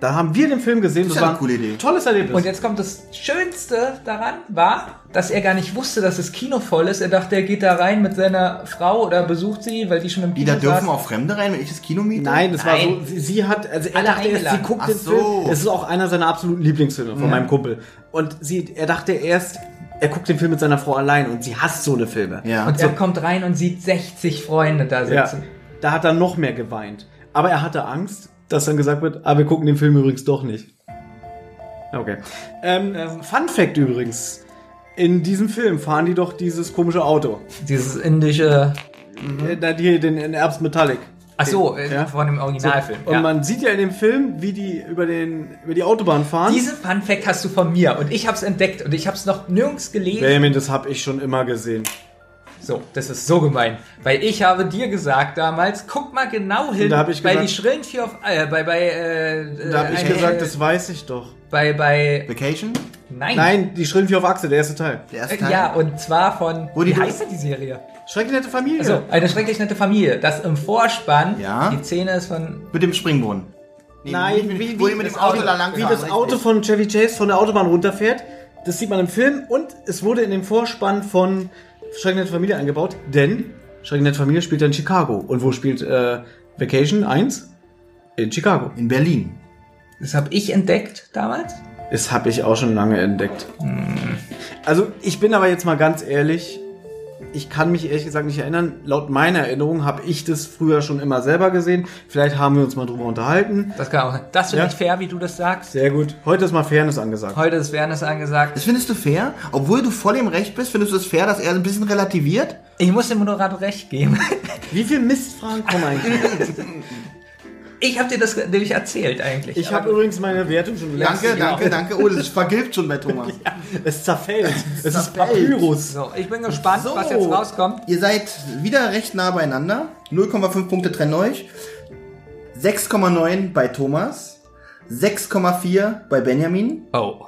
Da haben wir den Film gesehen. ist Das, ja war eine coole Idee. ein tolles Erlebnis. Und jetzt kommt das Schönste daran, war, dass er gar nicht wusste, dass das Kino voll ist. Er dachte, er geht da rein mit seiner Frau oder besucht sie, weil die schon im Kino da dürfen auch Fremde rein, wenn ich das Kino miete? Nein, das war Nein. so, sie, sie hat, also er Alle dachte erst, sie guckt Ach den so. Film. Es ist auch einer seiner absoluten Lieblingsfilme von meinem Kumpel. Und sie, er dachte erst, er guckt den Film mit seiner Frau allein und sie hasst so eine Filme. Ja. Und er kommt rein und sieht 60 Freunde da Ja, sitzen. da hat er noch mehr geweint. Aber er hatte Angst, dass dann gesagt wird, ah, wir gucken den Film übrigens doch nicht. Okay. Ähm, Fun Fact übrigens. In diesem Film fahren die doch dieses komische Auto. Dieses indische. Äh, da die, den, den Erbs Metallic. Ach so, äh, Ja. von dem Originalfilm. Und ja. man sieht ja in dem Film, wie die über, den, über die Autobahn fahren. Diesen Fun Fact hast du von mir und ich habe es entdeckt und ich habe es noch nirgends gelesen. Benjamin, das habe ich schon immer gesehen. So, das ist so gemein. Weil ich habe dir gesagt damals, guck mal genau hin, da ich bei gesagt- die Schrillen vier auf, äh, bei, bei, äh, Da habe ich äh, gesagt, äh, das weiß ich doch. bei, bei, Vacation? Nein. Nein, die Schrillenvieh auf Achse, der erste Teil. Der erste Äh, Teil. Ja, und zwar von, Wo die- wie heißt denn die Serie? Schrecklich nette Familie. Also, eine schrecklich nette Familie. Das im Vorspann, Ja. die Szene ist von, Mit dem Springbrunnen. Nee, Nein, wie, wo wie, die mit dem das Auto Auto, da lang wie das Auto von Chevy Chase von der Autobahn runterfährt. Das sieht man im Film und es wurde in dem Vorspann von Schrecklich nette Familie eingebaut, denn Schrecklich nette Familie spielt ja in Chicago. Und wo spielt äh, Vacation 1? In Chicago. In Berlin. das habe ich entdeckt damals. Das habe ich auch schon lange entdeckt. Also ich bin aber jetzt mal ganz ehrlich, ich kann mich ehrlich gesagt nicht erinnern. Laut meiner Erinnerung habe ich das früher schon immer selber gesehen. Vielleicht haben wir uns mal drüber unterhalten. Das kann auch sein. Das finde Ja. ich fair, wie du das sagst. Sehr gut. Heute ist mal Fairness angesagt. Heute ist Fairness angesagt. Das findest du fair? Obwohl du voll im Recht bist, findest du es fair, dass er ein bisschen relativiert? Ich muss dem Moderator recht geben. Wie viele Mistfragen kommen eigentlich? Ich habe dir das nämlich erzählt eigentlich. Ich habe übrigens meine Wertung schon Danke, danke, danke. Oh, das vergilbt schon bei Thomas. Es zerfällt. Es ist zerfällt. Papyrus. so, ich bin gespannt, So. was jetzt rauskommt. Ihr seid wieder recht nah beieinander. 0,5 Punkte trennen euch. 6,9 bei Thomas. 6,4 bei Benjamin. Oh.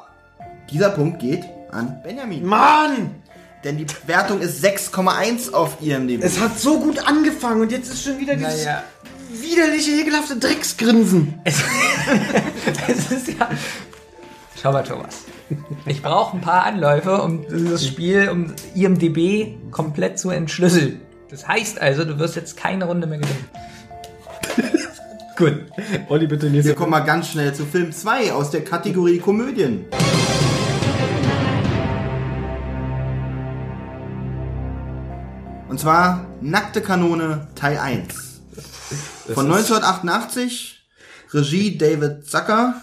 Dieser Punkt geht an Benjamin. Mann! Denn die Wertung ist 6,1 auf IMDb. Es hat so gut angefangen und jetzt ist schon wieder dieses Naja. Widerliche, ekelhafte Drecksgrinsen. Es, es ist ja. Schau mal, Thomas. Ich brauche ein paar Anläufe, um dieses Spiel, um IMDB komplett zu entschlüsseln. Das heißt also, du wirst jetzt keine Runde mehr gewinnen. Gut. Olli, bitte nächste. Wir kommen mal ganz schnell zu Film 2 aus der Kategorie Komödien. Und zwar Nackte Kanone Teil 1. Von 1988, Regie David Zucker,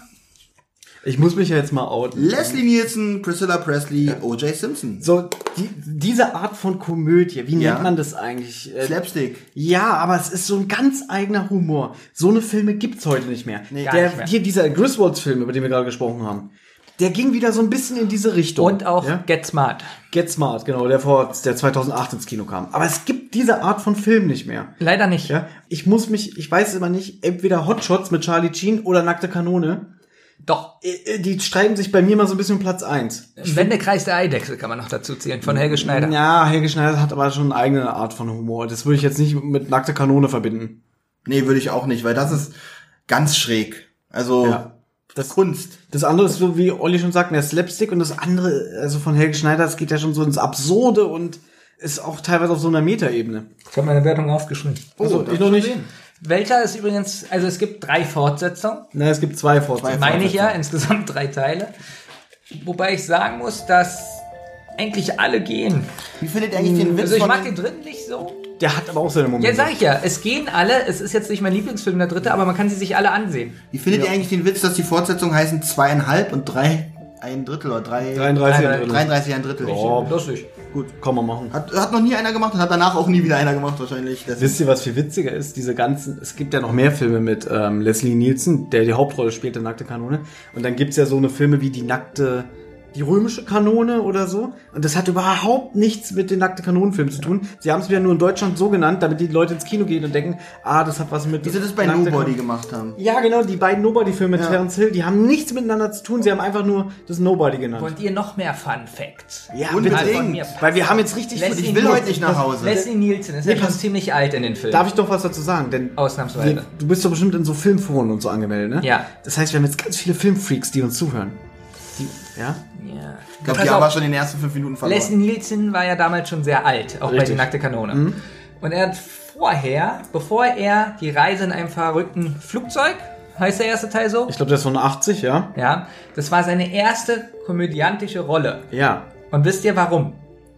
Ich muss mich ja jetzt mal outen. Leslie Nielsen, Priscilla Presley, O.J. Simpson. So, die, diese Art von Komödie, wie Ja. nennt man das eigentlich? Äh, Slapstick. Ja, aber es ist so ein ganz eigener Humor. So eine Filme gibt's heute nicht mehr. Nee, der, nicht mehr. Hier dieser Griswolds-Film, über den wir gerade gesprochen haben, der ging wieder so ein bisschen in diese Richtung. Und auch ja? Get Smart. Get Smart, genau, der vor, der 2008 ins Kino kam. Aber es gibt diese Art von Film nicht mehr. Leider nicht. Ja, ich muss mich, ich weiß immer nicht, entweder Hotshots mit Charlie Sheen oder Nackte Kanone. Doch. Äh, Die streiten sich bei mir mal so ein bisschen um Platz eins. Wendekreis der Eidechse kann man noch dazu zählen, von Helge Schneider. Ja, Helge Schneider hat aber schon eine eigene Art von Humor. Das würde ich jetzt nicht mit Nackte Kanone verbinden. Nee, würde ich auch nicht, weil das ist ganz schräg. Also, Ja. Das Kunst. Das andere ist so, wie Olli schon sagt, der Slapstick und das andere, also von Helge Schneider, das geht ja schon so ins Absurde und ist auch teilweise auf so einer Metaebene. Ich habe meine Wertung aufgeschrieben. Also, darf ich noch nicht. sehen. Also, Welcher ist übrigens, also es gibt drei Fortsetzungen. Na, es gibt zwei Fortsetzungen. meine ich ja, insgesamt drei Teile. Wobei ich sagen muss, dass eigentlich alle gehen. Wie findet ihr eigentlich den Witz Also ich mag den- den dritten nicht so. Der hat aber auch seine Momente. Ja, sag ich ja, es gehen alle. Es ist jetzt nicht mein Lieblingsfilm, der dritte, aber man kann sie sich alle ansehen. Wie findet ihr eigentlich den Witz, dass die Fortsetzungen heißen zweieinhalb und drei ein Drittel oder drei 33 Nein, ein Drittel. 33 ein Drittel? Oh, Lustig. Gut. Kann man machen. Hat, hat noch nie einer gemacht und hat danach auch nie wieder einer gemacht wahrscheinlich. Das Wisst ihr, was viel witziger ist? Diese ganzen, es gibt ja noch mehr Filme mit ähm, Leslie Nielsen, der die Hauptrolle spielt, der nackte Kanone. Und dann gibt's ja so eine Filme wie die nackte, die römische Kanone oder so. Und das hat überhaupt nichts mit den nackte Kanonenfilmen zu tun. Sie haben es wieder nur in Deutschland so genannt, damit die Leute ins Kino gehen und denken, ah, das hat was mit. wie sie das bei Nobody Kan- gemacht haben. Ja, genau, die beiden Nobody-Filme mit Ja. Terence Hill, die haben nichts miteinander zu tun. Sie haben einfach nur das Nobody genannt. Wollt ihr noch mehr Fun Facts? ja, Unbedingt. mir. Weil wir haben jetzt richtig. Leslie Ich will Nielsen- heute nicht nach Hause. Leslie Nielsen ist ja Nee, schon pass- ziemlich alt in den Filmen. Darf ich doch was dazu sagen? Denn Ausnahmsweise. wir, du bist doch bestimmt in so Filmforen und so angemeldet, ne? Ja. Das heißt, wir haben jetzt ganz viele Filmfreaks, die uns zuhören. Ja? Ja. Ich glaube, die haben wir schon in den ersten fünf Minuten verloren. Leslie Nielsen war ja damals schon sehr alt, auch bei Richtig. Die nackte Kanone. Und er hat vorher, bevor er die Reise in einem verrückten Flugzeug, heißt der erste Teil so? Ich glaube, der ist von 80, ja? Ja, das war seine erste komödiantische Rolle. Ja. Und wisst ihr warum?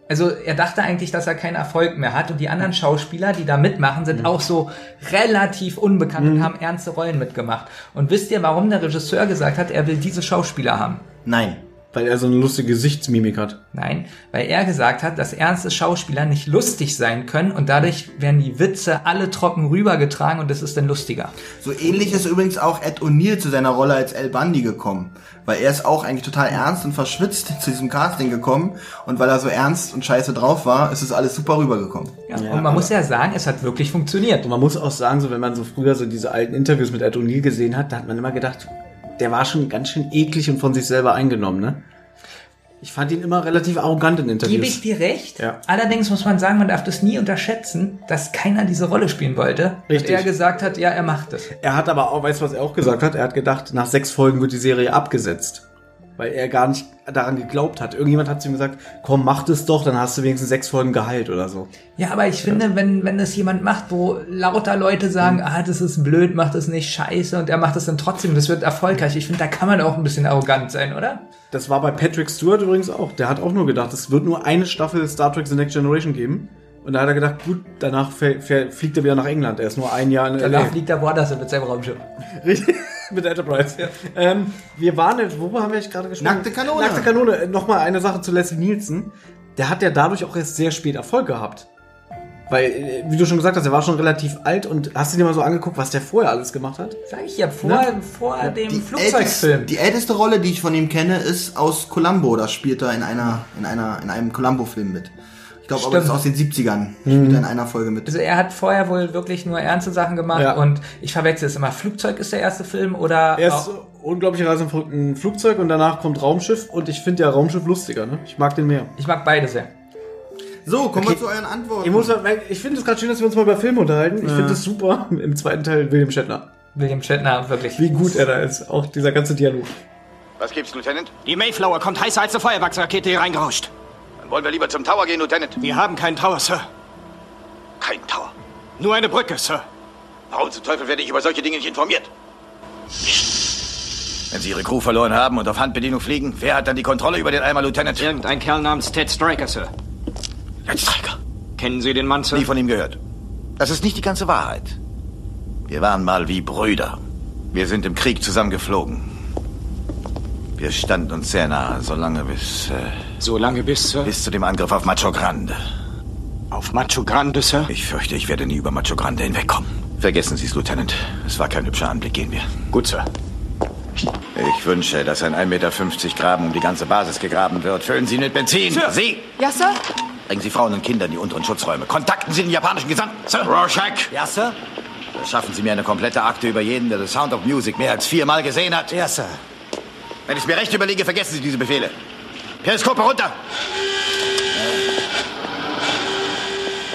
Also er dachte eigentlich, dass er keinen Erfolg mehr hat und die anderen Schauspieler, die da mitmachen, sind auch so relativ unbekannt und haben ernste Rollen mitgemacht. Und wisst ihr, warum der Regisseur gesagt hat, er will diese Schauspieler haben? Nein. Weil er so eine lustige Gesichtsmimik hat. Nein, weil er gesagt hat, dass ernste Schauspieler nicht lustig sein können und dadurch werden die Witze alle trocken rübergetragen und es ist dann lustiger. So ähnlich ist übrigens auch Ed O'Neill zu seiner Rolle als El Bundy gekommen. Weil er ist auch eigentlich total ernst und verschwitzt zu diesem Casting gekommen. Und weil er so ernst und scheiße drauf war, ist es alles super rübergekommen. Ja, Ja, und man muss ja sagen, es hat wirklich funktioniert. Und man muss auch sagen, so wenn man so früher so diese alten Interviews mit Ed O'Neill gesehen hat, da hat man immer gedacht, der war schon ganz schön eklig und von sich selber eingenommen, ne? Ich fand ihn immer relativ arrogant in Interviews. Gebe ich dir recht. Ja. Allerdings muss man sagen, man darf das nie unterschätzen, dass keiner diese Rolle spielen wollte. Richtig. Und er gesagt hat, ja, er macht es. Er hat aber auch, weißt du, was er auch gesagt hat? Er hat gedacht, nach sechs Folgen wird die Serie abgesetzt. Weil er gar nicht daran geglaubt hat. Irgendjemand hat zu ihm gesagt, komm, mach das doch, dann hast du wenigstens sechs Folgen Gehalt oder so. Ja, aber ich finde, wenn, wenn das jemand macht, wo lauter Leute sagen, Mhm. ah, das ist blöd, macht das nicht scheiße und er macht das dann trotzdem, das wird erfolgreich. Ich finde, da kann man auch ein bisschen arrogant sein, oder? Das war bei Patrick Stewart übrigens auch. Der hat auch nur gedacht, es wird nur eine Staffel Star Trek The Next Generation geben. Und da hat er gedacht, gut, danach fliegt er wieder nach England. Er ist nur ein Jahr in Danach LA. fliegt der Waterson mit seinem Raumschiff. Richtig. Mit der Enterprise. Ähm, wir waren, jetzt- wo haben wir jetzt gerade gesprochen? Nackte Kanone. Nackte Kanone. Äh, Nochmal eine Sache zu Leslie Nielsen. Der hat ja dadurch auch erst sehr spät Erfolg gehabt. Weil, äh, wie du schon gesagt hast, er war schon relativ alt und hast du dir mal so angeguckt, was der vorher alles gemacht hat? Sag ich ja, vor, Na? vor dem Die Flugzeugfilm. älteste, die älteste Rolle, die ich von ihm kenne, ist aus Columbo. Da spielt er in einer, in einer, in einem Columbo-Film mit. Ich glaube, aber das ist aus den 70ern. Spielt er in einer Folge mit. Also er hat vorher wohl wirklich nur ernste Sachen gemacht Ja. und ich verwechsel es immer. Flugzeug ist der erste Film oder Erst auch- unglaubliche Reise im Fl- ein Flugzeug und danach kommt Raumschiff und ich finde ja Raumschiff lustiger, ne? Ich mag den mehr. ich mag beide sehr. So, kommen Okay. wir zu euren Antworten. Ich, muss, ich finde es gerade schön, dass wir uns mal über Filme unterhalten. Ich finde es super. Im zweiten Teil William Shatner. William Shatner, wirklich. Wie gut er da ist. Auch dieser ganze Dialog. Was gibt's, Lieutenant? Die Mayflower kommt heißer als eine Feuerwerksrakete hier reingerauscht. Dann wollen wir lieber zum Tower gehen, Lieutenant. Wir haben keinen Tower, Sir. Kein Tower. Nur eine Brücke, Sir. Warum zum Teufel werde ich über solche Dinge nicht informiert? Wenn Sie Ihre Crew verloren haben und auf Handbedienung fliegen, wer hat dann die Kontrolle über den Eimer, Lieutenant? Irgendein Kerl namens Ted Striker, Sir. Ein Streiker. Kennen Sie den Mann, Sir? Nie von ihm gehört. Das ist nicht die ganze Wahrheit. Wir waren mal wie Brüder. Wir sind im Krieg zusammen geflogen. Wir standen uns sehr nahe, solange bis, äh, So lange bis, Sir? bis zu dem Angriff auf Macho Grande. Auf Macho Grande, Sir? Ich fürchte, ich werde nie über Macho Grande hinwegkommen. Vergessen Sie es, Lieutenant. Es war kein hübscher Anblick. Gehen wir. Gut, Sir. Ich wünsche, dass ein 1,50 Meter Graben um die ganze Basis gegraben wird. Füllen Sie mit Benzin. Sir. Sie! Ja, Sir? Bringen Sie Frauen und Kinder in die unteren Schutzräume. Kontakten Sie den japanischen Gesandten. Sir. Rorschach. Ja, Sir? Schaffen Sie mir eine komplette Akte über jeden, der The Sound of Music mehr als viermal gesehen hat. Ja, Sir. Wenn ich es mir recht überlege, vergessen Sie diese Befehle. Periskop herunter!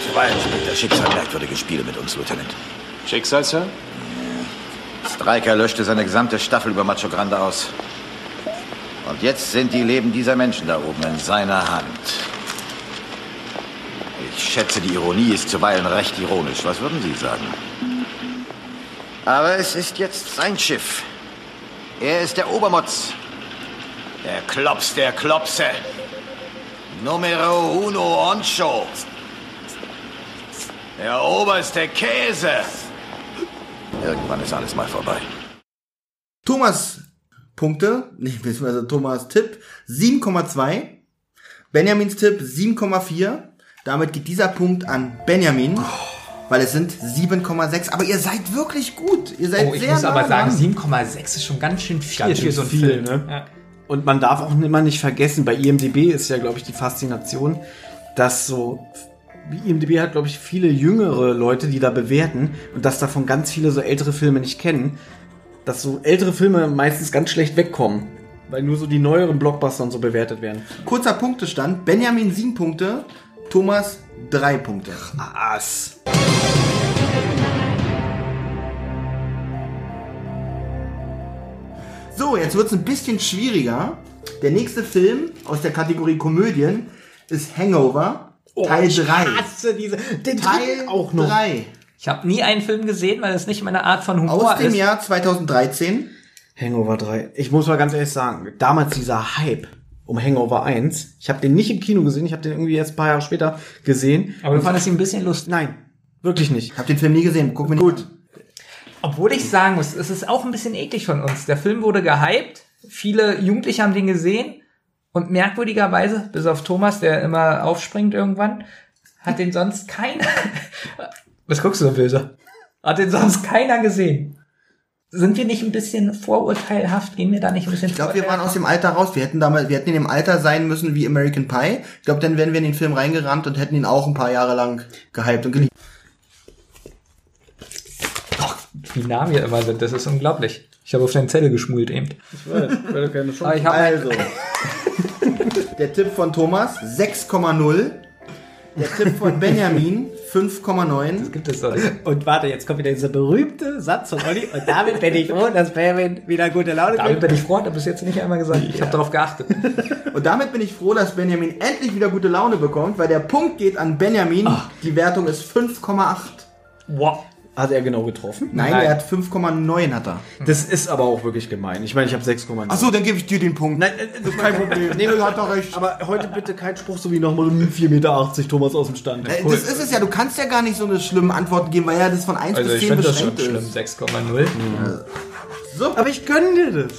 Zuweilen spielt das Schicksal merkwürdige Spiele mit uns, Lieutenant. Schicksal, Sir? Stryker löschte seine gesamte Staffel über Macho Grande aus. Und jetzt sind die Leben dieser Menschen da oben in seiner Hand. Ich schätze, die Ironie ist zuweilen recht ironisch. Was würden Sie sagen? Aber es ist jetzt sein Schiff. Er ist der Obermotz. Der Klops der Klopse. Numero uno oncho. Der oberste Käse. Irgendwann ist alles mal vorbei. Thomas Punkte, nicht beziehungsweise Thomas Tipp 7,2. Benjamins Tipp 7,4. Damit geht dieser Punkt an Benjamin, weil es sind 7,6. Aber ihr seid wirklich gut. Ihr seid Oh, ich sehr muss nah aber sagen, dran. 7,6 ist schon ganz schön viel Ganz für so einen viel, Film. ne? Ja. Und man darf auch immer nicht vergessen, bei IMDB ist ja, glaube ich, die Faszination, dass so, wie IMDB hat, glaube ich, viele jüngere Leute, die da bewerten und dass davon ganz viele so ältere Filme nicht kennen, dass so ältere Filme meistens ganz schlecht wegkommen, weil nur so die neueren Blockbuster und so bewertet werden. Kurzer Punktestand. Benjamin 7 Punkte, Thomas 3 Punkte. Ass. So, jetzt wird's ein bisschen schwieriger. Der nächste Film aus der Kategorie Komödien ist Hangover, Teil 3. hasse diese, den Teil auch noch. 3. Ich habe nie einen Film gesehen, weil es nicht meine Art von Humor Aus dem ist. Jahr 2013. Hangover 3. Ich muss mal ganz ehrlich sagen, damals dieser Hype um Hangover 1, ich habe den nicht im Kino gesehen, ich habe den irgendwie erst ein paar Jahre später gesehen. Aber du fandest ihn ein bisschen lustig. Nein, wirklich nicht. Hab den Film nie gesehen. Guck mir nicht Gut. Obwohl ich sagen muss, es ist auch ein bisschen eklig von uns. Der Film wurde gehypt, viele Jugendliche haben den gesehen und merkwürdigerweise, bis auf Thomas, der immer aufspringt irgendwann, hat den sonst keiner. Was guckst du so böse? Hat den sonst keiner gesehen. Sind wir nicht ein bisschen vorurteilhaft? Gehen wir da nicht ein bisschen Ich glaube, wir waren aus dem Alter raus. Wir hätten damals, wir hätten in dem Alter sein müssen wie American Pie. Ich glaube, dann wären wir in den Film reingerannt und hätten ihn auch ein paar Jahre lang gehypt und geliebt. Wie nah wir immer sind, das ist unglaublich. Ich habe auf deinen Zettel geschmult eben. Ich weiß, weil du keine Chance ich habe Also, Der Tipp von Thomas 6,0. Der Tipp von Benjamin 5,9. Gibt es doch nicht. Und warte, jetzt kommt wieder dieser berühmte Satz von Olli. Und damit bin ich froh, dass Benjamin wieder gute Laune Damit kriegt. bin ich froh, hat er bis jetzt nicht einmal gesagt. Ich habe darauf geachtet. Und damit bin ich froh, dass Benjamin endlich wieder gute Laune bekommt, weil der Punkt geht an Benjamin. Die Wertung ist 5,8. Wow. Hat er genau getroffen? Nein, Nein. er hat 5,9 hat er. Das ist aber auch wirklich gemein. Ich meine, ich habe 6,9. Achso, dann gebe ich dir den Punkt. Nein, äh, das ist kein Problem. Nee, du hast doch recht. Aber heute bitte kein Spruch so wie nochmal um 4,80 Meter Thomas aus dem Stand. Äh, Das ist es ja, du kannst ja gar nicht so eine schlimme Antwort geben, weil ja das von 1 Also bis ich 10 finde das schon beschränkt schlimm. ist. 6,0. So, Aber ich gönn dir das.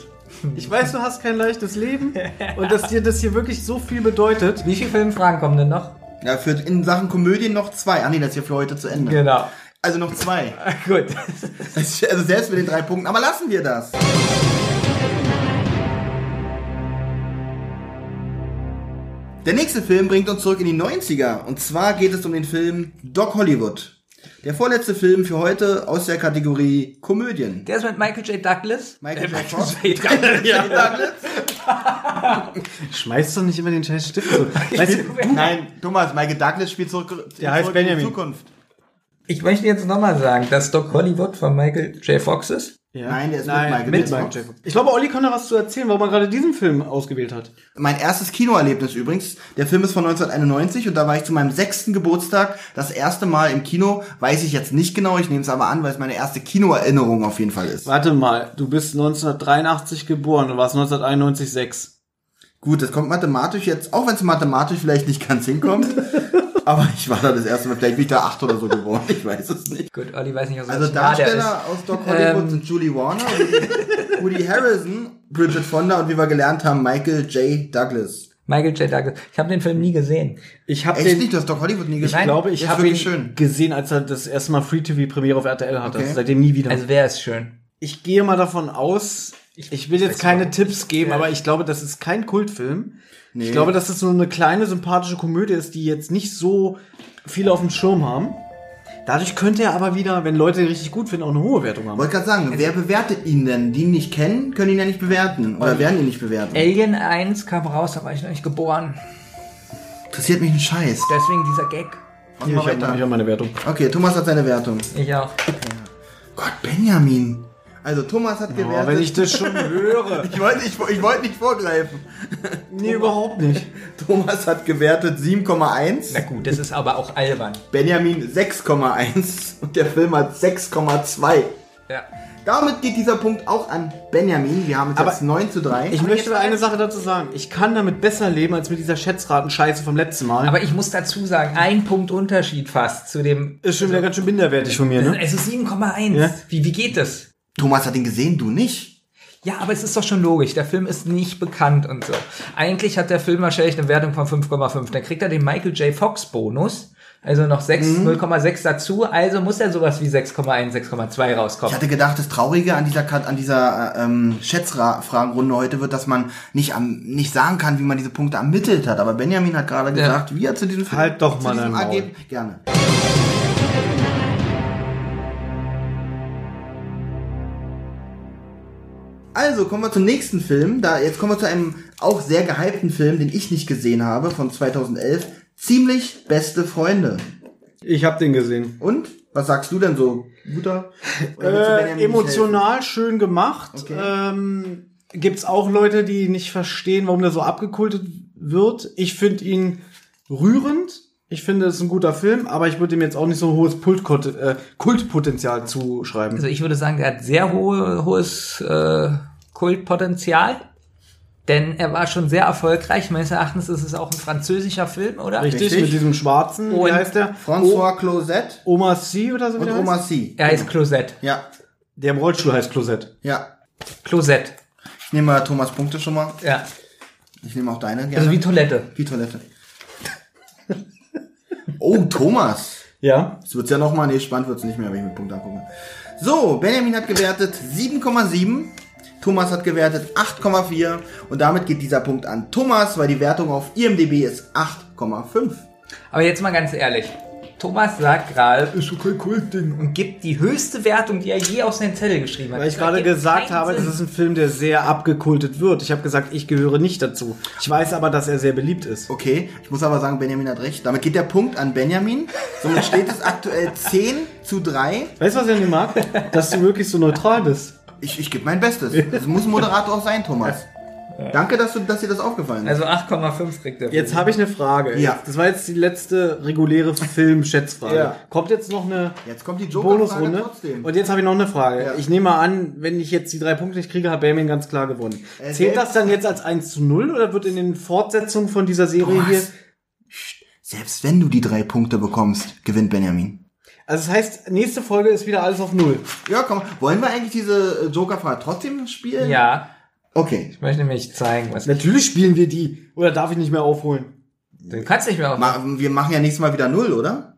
Ich weiß, du hast kein leichtes Leben und dass dir das hier wirklich so viel bedeutet. Wie viele Filmfragen kommen denn noch? ja, für in Sachen Komödien noch zwei. Ah nee, das ist ja für heute zu Ende. Genau. Also noch zwei. Gut. Also selbst mit den drei Punkten. Aber lassen wir das. Der nächste Film bringt uns zurück in die 90er. Und zwar geht es um den Film Doc Hollywood. Der vorletzte Film für heute aus der Kategorie Komödien. Der ist mit Michael J. Douglas. Michael Äh, J. Fox. J. Douglas. Ja, Schmeiß doch nicht immer den scheiß Stift so. Weißt du, Nein, Thomas, Michael Douglas spielt zurück, Der heißt zurück in die Benjamin. Zukunft. Ich möchte jetzt nochmal sagen, dass Doc Hollywood von Michael J. Fox ist. Ja. Nein, der ist mit Nein, Michael mit J. Michael Fox. J. Fox. Ich glaube, Olli kann da was zu erzählen, warum er gerade diesen Film ausgewählt hat. Mein erstes Kinoerlebnis übrigens. Der Film ist von 1991 und da war ich zu meinem sechsten Geburtstag das erste Mal im Kino. Weiß ich jetzt nicht genau, ich nehme es aber an, weil es meine erste Kinoerinnerung auf jeden Fall ist. Warte mal, du bist 1983 geboren und warst 1991 6. Gut, das kommt mathematisch jetzt, auch wenn es mathematisch vielleicht nicht ganz hinkommt. aber ich war da das erste Mal, vielleicht bin ich da acht oder so geboren, ich weiß es nicht. Gut, Olli weiß nicht, aus Also Darsteller aus Doc Hollywood Ähm. sind Julie Warner, Woody, Harrison, Bridget Fonda und wie wir gelernt haben, Michael J. Douglas. Michael J. Douglas. Ich habe den Film nie gesehen. Ich habe Echt den, nicht, du hast Doc Hollywood nie ich gesehen? glaube, ich Der ist habe ihn schön. gesehen, als er das erste Mal Free TV Premiere auf RTL hatte. Okay. Seitdem nie wieder. Also wer ist schön? ich gehe mal davon aus, ich will jetzt keine Tipps geben, aber ich glaube, das ist kein Kultfilm. Ich glaube, dass das so eine kleine sympathische Komödie ist, die jetzt nicht so viele auf dem Schirm haben. Dadurch könnte er aber wieder, wenn Leute ihn richtig gut finden, auch eine hohe Wertung haben. Wollte gerade sagen, wer bewertet ihn denn? Die ihn nicht kennen, können ihn ja nicht bewerten. Oder werden ihn nicht bewerten. Alien 1 kam raus, da war ich noch nicht geboren. Interessiert mich ein Scheiß. Deswegen dieser Gag. Machen Hier, wir ich habe hab meine Wertung. Okay, Thomas hat seine Wertung. Ich auch. Gott, Benjamin. Also Thomas hat Oh, gewertet. wenn ich das schon höre. ich wollte nicht, ich wollte nicht vorgreifen. Nee, überhaupt nicht. Thomas hat gewertet 7,1. Na gut, das ist aber auch albern. Benjamin 6,1 und der Film hat 6,2. Ja. Damit geht dieser Punkt auch an Benjamin. Wir haben jetzt, Aber jetzt 9 zu 3. Ich möchte eine Sache dazu sagen. Ich kann damit besser leben als mit dieser Schätzraten-Scheiße vom letzten Mal. Aber ich muss dazu sagen, ein Punkt Unterschied fast zu dem. ist schon wieder ganz schön minderwertig von mir, ne? Also 7,1. Ja. Wie, wie geht das? Thomas hat ihn gesehen, du nicht. Ja, aber es ist doch schon logisch. Der Film ist nicht bekannt und so. Eigentlich hat der Film wahrscheinlich eine Wertung von 5,5. Dann kriegt er den Michael J. Fox Bonus. Also noch 6, Mhm. 0,6 dazu. Also muss er sowas wie 6,1, 6,2 Ich rauskommen. hatte gedacht, das Traurige an dieser, an dieser äh, ähm, Schätzfragenrunde heute wird, dass man nicht, am, nicht sagen kann, wie man diese Punkte ermittelt hat. Aber Benjamin hat gerade gesagt, wie er zu diesem Film Halt doch mal. Ergebnis- Gerne. Also kommen wir zum nächsten Film. Da jetzt kommen wir zu einem auch sehr gehypten Film, den ich nicht gesehen habe, von 2011. Ziemlich beste Freunde. Ich habe den gesehen. Und was sagst du denn so, guter? Äh, emotional schön gemacht. Okay. Ähm, gibt's auch Leute, die nicht verstehen, warum der so abgekultet wird. Ich finde ihn rührend. Ich finde, es ist ein guter Film, aber ich würde ihm jetzt auch nicht so ein hohes Pultkot äh, Kultpotenzial zuschreiben. Also ich würde sagen, der hat sehr hohe, hohes äh, Kultpotenzial. Denn er war schon sehr erfolgreich. Meines Erachtens ist es auch ein französischer Film, oder? Richtig, richtig. mit diesem schwarzen, wie Und heißt der? François Closet O Oma C oder so wie und Oma heißt? C. Er heißt Closette. Ja, Der im Rollstuhl heißt Closette. ja. Closette. Ich nehme mal Thomas Punkte schon mal. Ja. Ich nehme auch deine gerne. Also wie Toilette. Wie Toilette. Oh, Thomas. Ja. Es wird's ja noch mal, nee, spannend wird's nicht mehr, wenn ich mit Punkten angucke. So, Benjamin hat gewertet 7,7. Thomas hat gewertet 8,4. Und damit geht dieser Punkt an Thomas, weil die Wertung auf IMDb ist 8,5. Aber jetzt mal ganz ehrlich. Thomas sagt gerade, ist so kein Kultding und gibt die höchste Wertung, die er je auf seinen Zettel geschrieben hat. Weil ich Das gerade gesagt habe, Sinn. das ist ein Film, der sehr abgekultet wird. Ich habe gesagt, ich gehöre nicht dazu. Ich weiß aber, dass er sehr beliebt ist. Okay, ich muss aber sagen, Benjamin hat recht. Damit geht der Punkt an Benjamin. Somit steht es aktuell 10 zu 3. Weißt du, was ich an dir mag? Dass du wirklich so neutral bist. Ich, ich gebe mein Bestes. Es muss ein Moderator auch sein, Thomas. Danke, dass, du, dass dir das aufgefallen ist. Also 8,5 kriegt er. Jetzt habe ich eine Frage. Ja. Das war jetzt die letzte reguläre Film-Schätzfrage. Ja. Kommt jetzt noch eine Jetzt kommt die Bonusrunde? trotzdem. Und jetzt habe ich noch eine Frage. Ja. Ich nehme mal an, wenn ich jetzt die drei Punkte nicht kriege, hat Benjamin ganz klar gewonnen. Äh, Zählt das dann jetzt als 1 zu 0 oder wird in den Fortsetzungen von dieser Serie hier... Selbst wenn du die drei Punkte bekommst, gewinnt Benjamin. Also das heißt, nächste Folge ist wieder alles auf Null. Ja, komm. Wollen wir eigentlich diese äh, Joker-Frage trotzdem spielen? Ja, Okay. ich möchte nämlich zeigen, was Natürlich spielen wir die. Oder darf ich nicht mehr aufholen? Du kannst nicht mehr auf. Ma wir machen ja nächstes Mal wieder null, oder?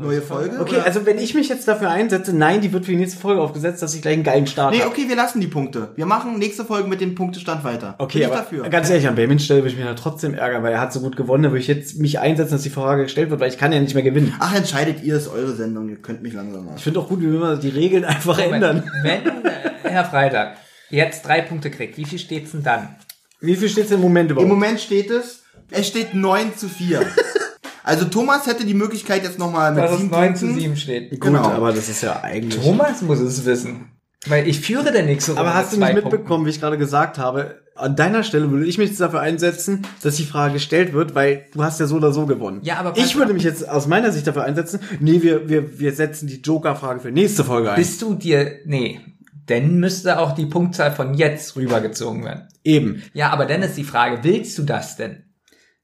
Neue Folge? Okay, oder? also wenn ich mich jetzt dafür einsetze, nein, die wird für die nächste Folge aufgesetzt, dass ich gleich einen geilen Start Nee, habe. okay, wir lassen die Punkte. Wir machen nächste Folge mit dem Punktestand weiter. Okay, aber dafür. ganz ehrlich, an Benjamin Stelle würde ich mich da trotzdem ärgern, weil er hat so gut gewonnen, da würde ich jetzt mich einsetzen, dass die Frage gestellt wird, weil ich kann ja nicht mehr gewinnen. Ach, entscheidet ihr, ist eure Sendung. Ihr könnt mich langsam machen. Ich finde auch gut, wie wir immer die Regeln einfach Moment. ändern. Wenn äh, Herr Freitag jetzt drei Punkte kriegt, wie viel steht's denn dann? Wie viel steht es im Moment überhaupt? Im Moment steht es, es steht 9 zu 4. also Thomas hätte die Möglichkeit jetzt nochmal mit Dass es 7 9 zu Punkten. 7 steht. Gut, genau. aber das ist ja eigentlich... Thomas muss es wissen. Weil ich führe der nächste Runde Aber hast du nicht mitbekommen, wie ich gerade gesagt habe? An deiner Stelle würde ich mich jetzt dafür einsetzen, dass die Frage gestellt wird, weil du hast ja so oder so gewonnen. Ja, aber ich würde mich jetzt aus meiner Sicht dafür einsetzen, nee, wir, wir, wir setzen die Joker-Frage für nächste Folge ein. Bist du dir, nee, dann müsste auch die Punktzahl von jetzt rübergezogen werden. Eben. Ja, aber dann ist die Frage, willst du das denn?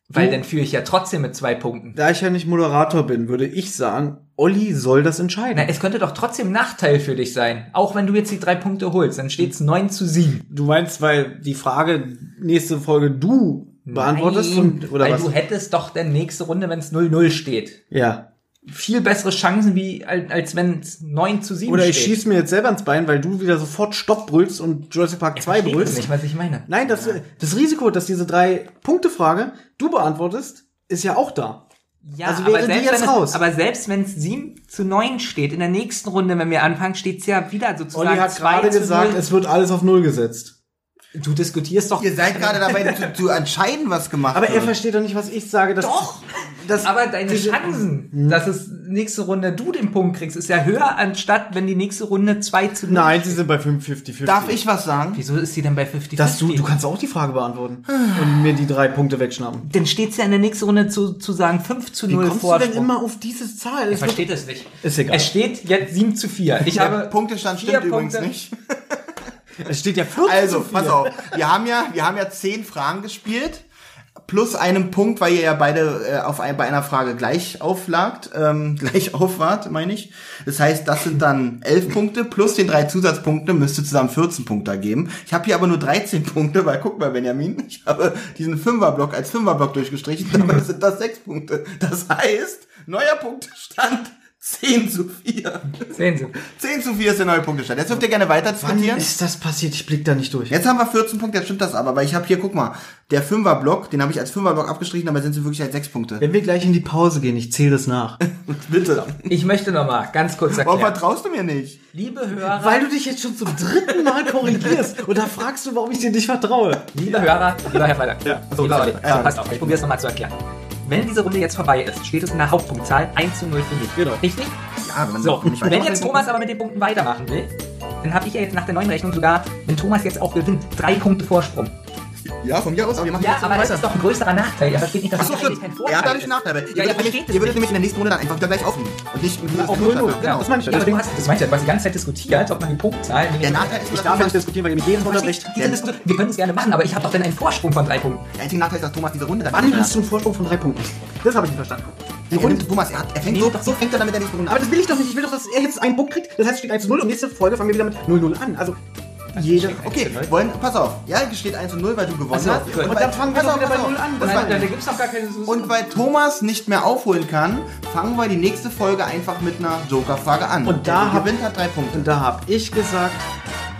Weil dann führe ich ja trotzdem mit zwei Punkten. Da ich ja nicht Moderator bin, würde ich sagen, Olli soll das entscheiden. Na, es könnte doch trotzdem Nachteil für dich sein. Auch wenn du jetzt die drei Punkte holst, dann steht's 9 zu 7. Du meinst, weil die Frage nächste Folge du beantwortest Nein, und, oder weil was? du hättest doch dann nächste Runde, wenn es 0-0 steht. ja. Viel bessere Chancen, wie als, wenn es 9 zu 7 Oder ich steht. schieß mir jetzt selber ins Bein, weil du wieder sofort Stopp brüllst und Jurassic Park 2 Versteht brüllst. nicht, was ich meine. Nein, das, das Risiko, dass diese drei Punkte Frage du beantwortest, ist ja auch da. Ja, Also aber selbst, jetzt raus. Es, aber selbst wenn es 7 zu 9 steht, in der nächsten Runde, wenn wir anfangen, steht's ja wieder sozusagen Olli hat 2 gerade gesagt, 0. es wird alles auf Null gesetzt. Du diskutierst doch. Ihr seid gerade dabei zu, zu entscheiden, was gemacht Aber er wird. versteht doch nicht, was ich sage. Dass, Doch! Das, Aber deine diese- Chancen, dass es nächste Runde du den Punkt kriegst, ist ja höher, anstatt wenn die nächste Runde 2 zu 0 Nein, sie sind bei 50-50. Darf ich was sagen? Wieso ist sie denn bei 50 Dass du, du kannst auch die Frage beantworten und mir die drei Punkte wegschnappen. Dann steht's ja in der nächsten Runde zu, zu sagen 5 zu Wie 0 kommst du Vorsprung. denn immer auf diese Zahl? Ich versteht es nicht. Ist egal. Es steht jetzt 7 zu 4. Ich Der habe Punktestand stimmt übrigens Punkte. nicht. Es steht ja 14 Also, pass 4. auf. Wir haben ja, wir haben ja zehn Fragen gespielt. Plus einem Punkt, weil ihr ja beide äh, auf ein, bei einer Frage gleich auflagt, ähm, gleich aufwart, meine ich. Das heißt, das sind dann elf Punkte plus den drei Zusatzpunkte müsste zusammen 14 Punkte ergeben. Ich habe hier aber nur 13 Punkte, weil guck mal, Benjamin, ich habe diesen Fünferblock als Fünferblock durchgestrichen, dabei sind das sechs Punkte. Das heißt, neuer Punktestand 10 zu 4. Sehen Sie. 10 zu 4 ist der neue Punktestand. Jetzt dürft ihr gerne weiter Wann diskutieren. ist das passiert? Ich blick da nicht durch. Jetzt haben wir 14 Punkte, jetzt stimmt das aber, weil ich habe hier, guck mal, der Fünferblock, den habe ich als Fünferblock abgestrichen, aber sind sie wirklich als sechs Punkte. Wenn wir gleich in die Pause gehen, ich zähle das nach. Bitte. Ich möchte noch mal ganz kurz Warum erklären. vertraust du mir nicht? Liebe Hörer, Weil du dich jetzt schon zum dritten Mal korrigierst. Und da fragst du, warum ich dir nicht vertraue. liebe Hörer, lieber Herr Freitag, ja. so, sorry. Ja. passt auf, ich probiere es nochmal zu erklären. Wenn diese Runde jetzt vorbei ist, steht es in der Hauptpunktzahl 1 zu 0 für mich. Genau. Richtig? Ja, wenn man So, nicht wenn jetzt Thomas aber mit den Punkten weitermachen will, dann habe ich ja jetzt nach der neuen Rechnung sogar, wenn Thomas jetzt auch gewinnt, drei Punkte Vorsprung. Ja, von mir aus, aber wir machen Ja, jetzt aber das weiter. ist doch ein größerer Nachteil. Er versteht nicht, dass Achso, das stimmt. kein Vorteil Er hat dadurch ist. Nachteile. Ihr Ja, würdet ihr nämlich, ihr würdet nämlich in der nächsten Runde dann einfach wieder gleich aufnehmen. Und nicht Auf 0-0. Genau, Das meine ich. Aber du hast, das meinst du, du hast die ganze Zeit diskutiert, ob man die Punktzahl... Der Nachteil ist, Ich dass darf Thomas, nicht diskutieren, weil ihr mich jedes Mal unterbricht. Diese Wir können es gerne machen, aber ich habe doch dann einen Vorsprung von drei Punkten. der einzige Nachteil ist, dass Thomas diese Runde dann Wann hast du einen Vorsprung von drei Punkten? Das habe ich nicht verstanden. Die Runde, Thomas, er, hat, er fängt so, so fängt er dann mit der nächsten Runde Aber an. das will ich doch nicht. Ich will doch, dass er jetzt einen Punkt kriegt. Das heißt, es steht 1 zu 0 und nächste Folge fangen wir wieder mit 0-0 an. Also, jede... Okay, wollen, pass auf. Ja, es steht 1 zu 0, weil du gewonnen Ach so, hast. gut. Und dann fangen wir auf, wieder bei pass auf. 0 an. Und Das weil- war- gibt's doch gar keine... Und weil Thomas nicht mehr aufholen kann, fangen wir die nächste Folge einfach mit einer Joker-Frage an. Und da hab- gewinnt hat drei Punkte. Und da habe ich gesagt,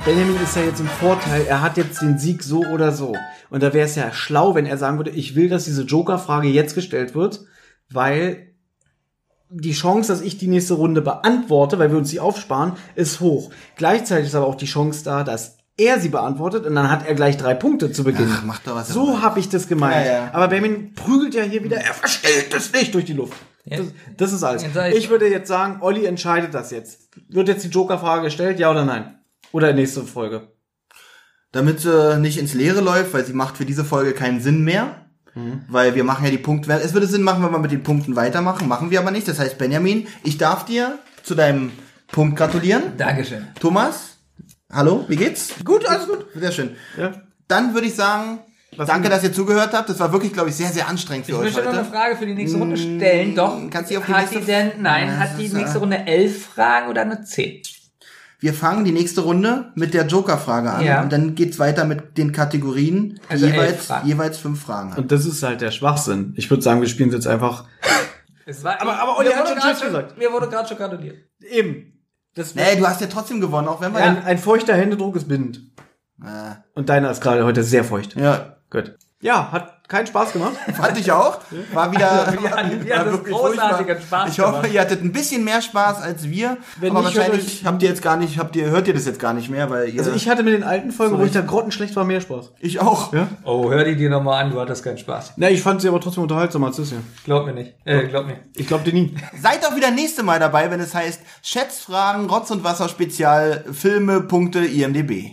Benjamin ist ja jetzt im Vorteil, er hat jetzt den Sieg so oder so. Und da wäre es ja schlau, wenn er sagen würde, ich will, dass diese Joker-Frage jetzt gestellt wird, weil die Chance, dass ich die nächste Runde beantworte, weil wir uns die aufsparen, ist hoch. Gleichzeitig ist aber auch die Chance da, dass er sie beantwortet und dann hat er gleich drei Punkte zu Beginn. Ach, mach doch, was so habe ich das gemeint. Ja, ja. Aber Benjamin prügelt ja hier wieder, er verstellt es nicht durch die Luft. Ja. Das, das ist alles. Ich- Ich würde jetzt sagen, Olli entscheidet das jetzt. Wird jetzt die Joker-Frage gestellt, ja oder nein? Oder nächste Folge. Damit sie nicht ins Leere läuft, weil sie macht für diese Folge keinen Sinn mehr. Weil wir machen ja die Punkte. Es würde Sinn machen, wenn wir mit den Punkten weitermachen. Machen wir aber nicht. Das heißt, Benjamin, ich darf dir zu deinem Punkt gratulieren. Dankeschön. Thomas, hallo, wie geht's? Gut, alles gut. Sehr schön. Ja. Dann würde ich sagen, Was danke, dass ihr zugehört habt. Das war wirklich, glaube ich, sehr, sehr anstrengend für Ich euch möchte noch eine heute. Frage für die nächste Runde stellen. Doch. kannst du die auf die hat nächste- die denn, nein, Ja, hat die nächste Runde elf Fragen oder nur zehn? Wir fangen die nächste Runde mit der Joker-Frage an. Ja. Und dann geht's weiter mit den Kategorien, die Also jeweils, jeweils fünf Fragen haben. Und das ist halt der Schwachsinn. Ich würde sagen, wir spielen es jetzt einfach Es war, Aber- aber Olli hat schon Tschüss gesagt. Mir wurde gerade schon gratuliert. eben. Das Nee, du hast ja trotzdem gewonnen, auch wenn wir ein, ein feuchter Händedruck ist bindend. Äh, Und deiner ist gerade heute sehr feucht. ja, Gut. Ja, hat keinen Spaß gemacht. fand ich auch. War wieder Wir hatten- wir großartigen. Spaß Ich hoffe, gemacht. ihr hattet ein bisschen mehr Spaß als wir. Wenn aber nicht, wahrscheinlich habt ihr jetzt gar nicht, habt ihr, hört ihr das jetzt gar nicht mehr, weil ihr. Also ich hatte mit den alten Folgen, wo ich da grottenschlecht war, mehr Spaß. ich auch. Ja? Oh, hör die dir nochmal an, du hattest keinen Spaß. Na, ich fand sie aber trotzdem unterhaltsamer als das hier. Glaub mir nicht. Äh, glaub mir. Ich glaube dir nie. Seid auch wieder nächste Mal dabei, wenn es heißt Schätzfragen, Rotz und Wasser Spezial, Filme, Punkte, IMDB.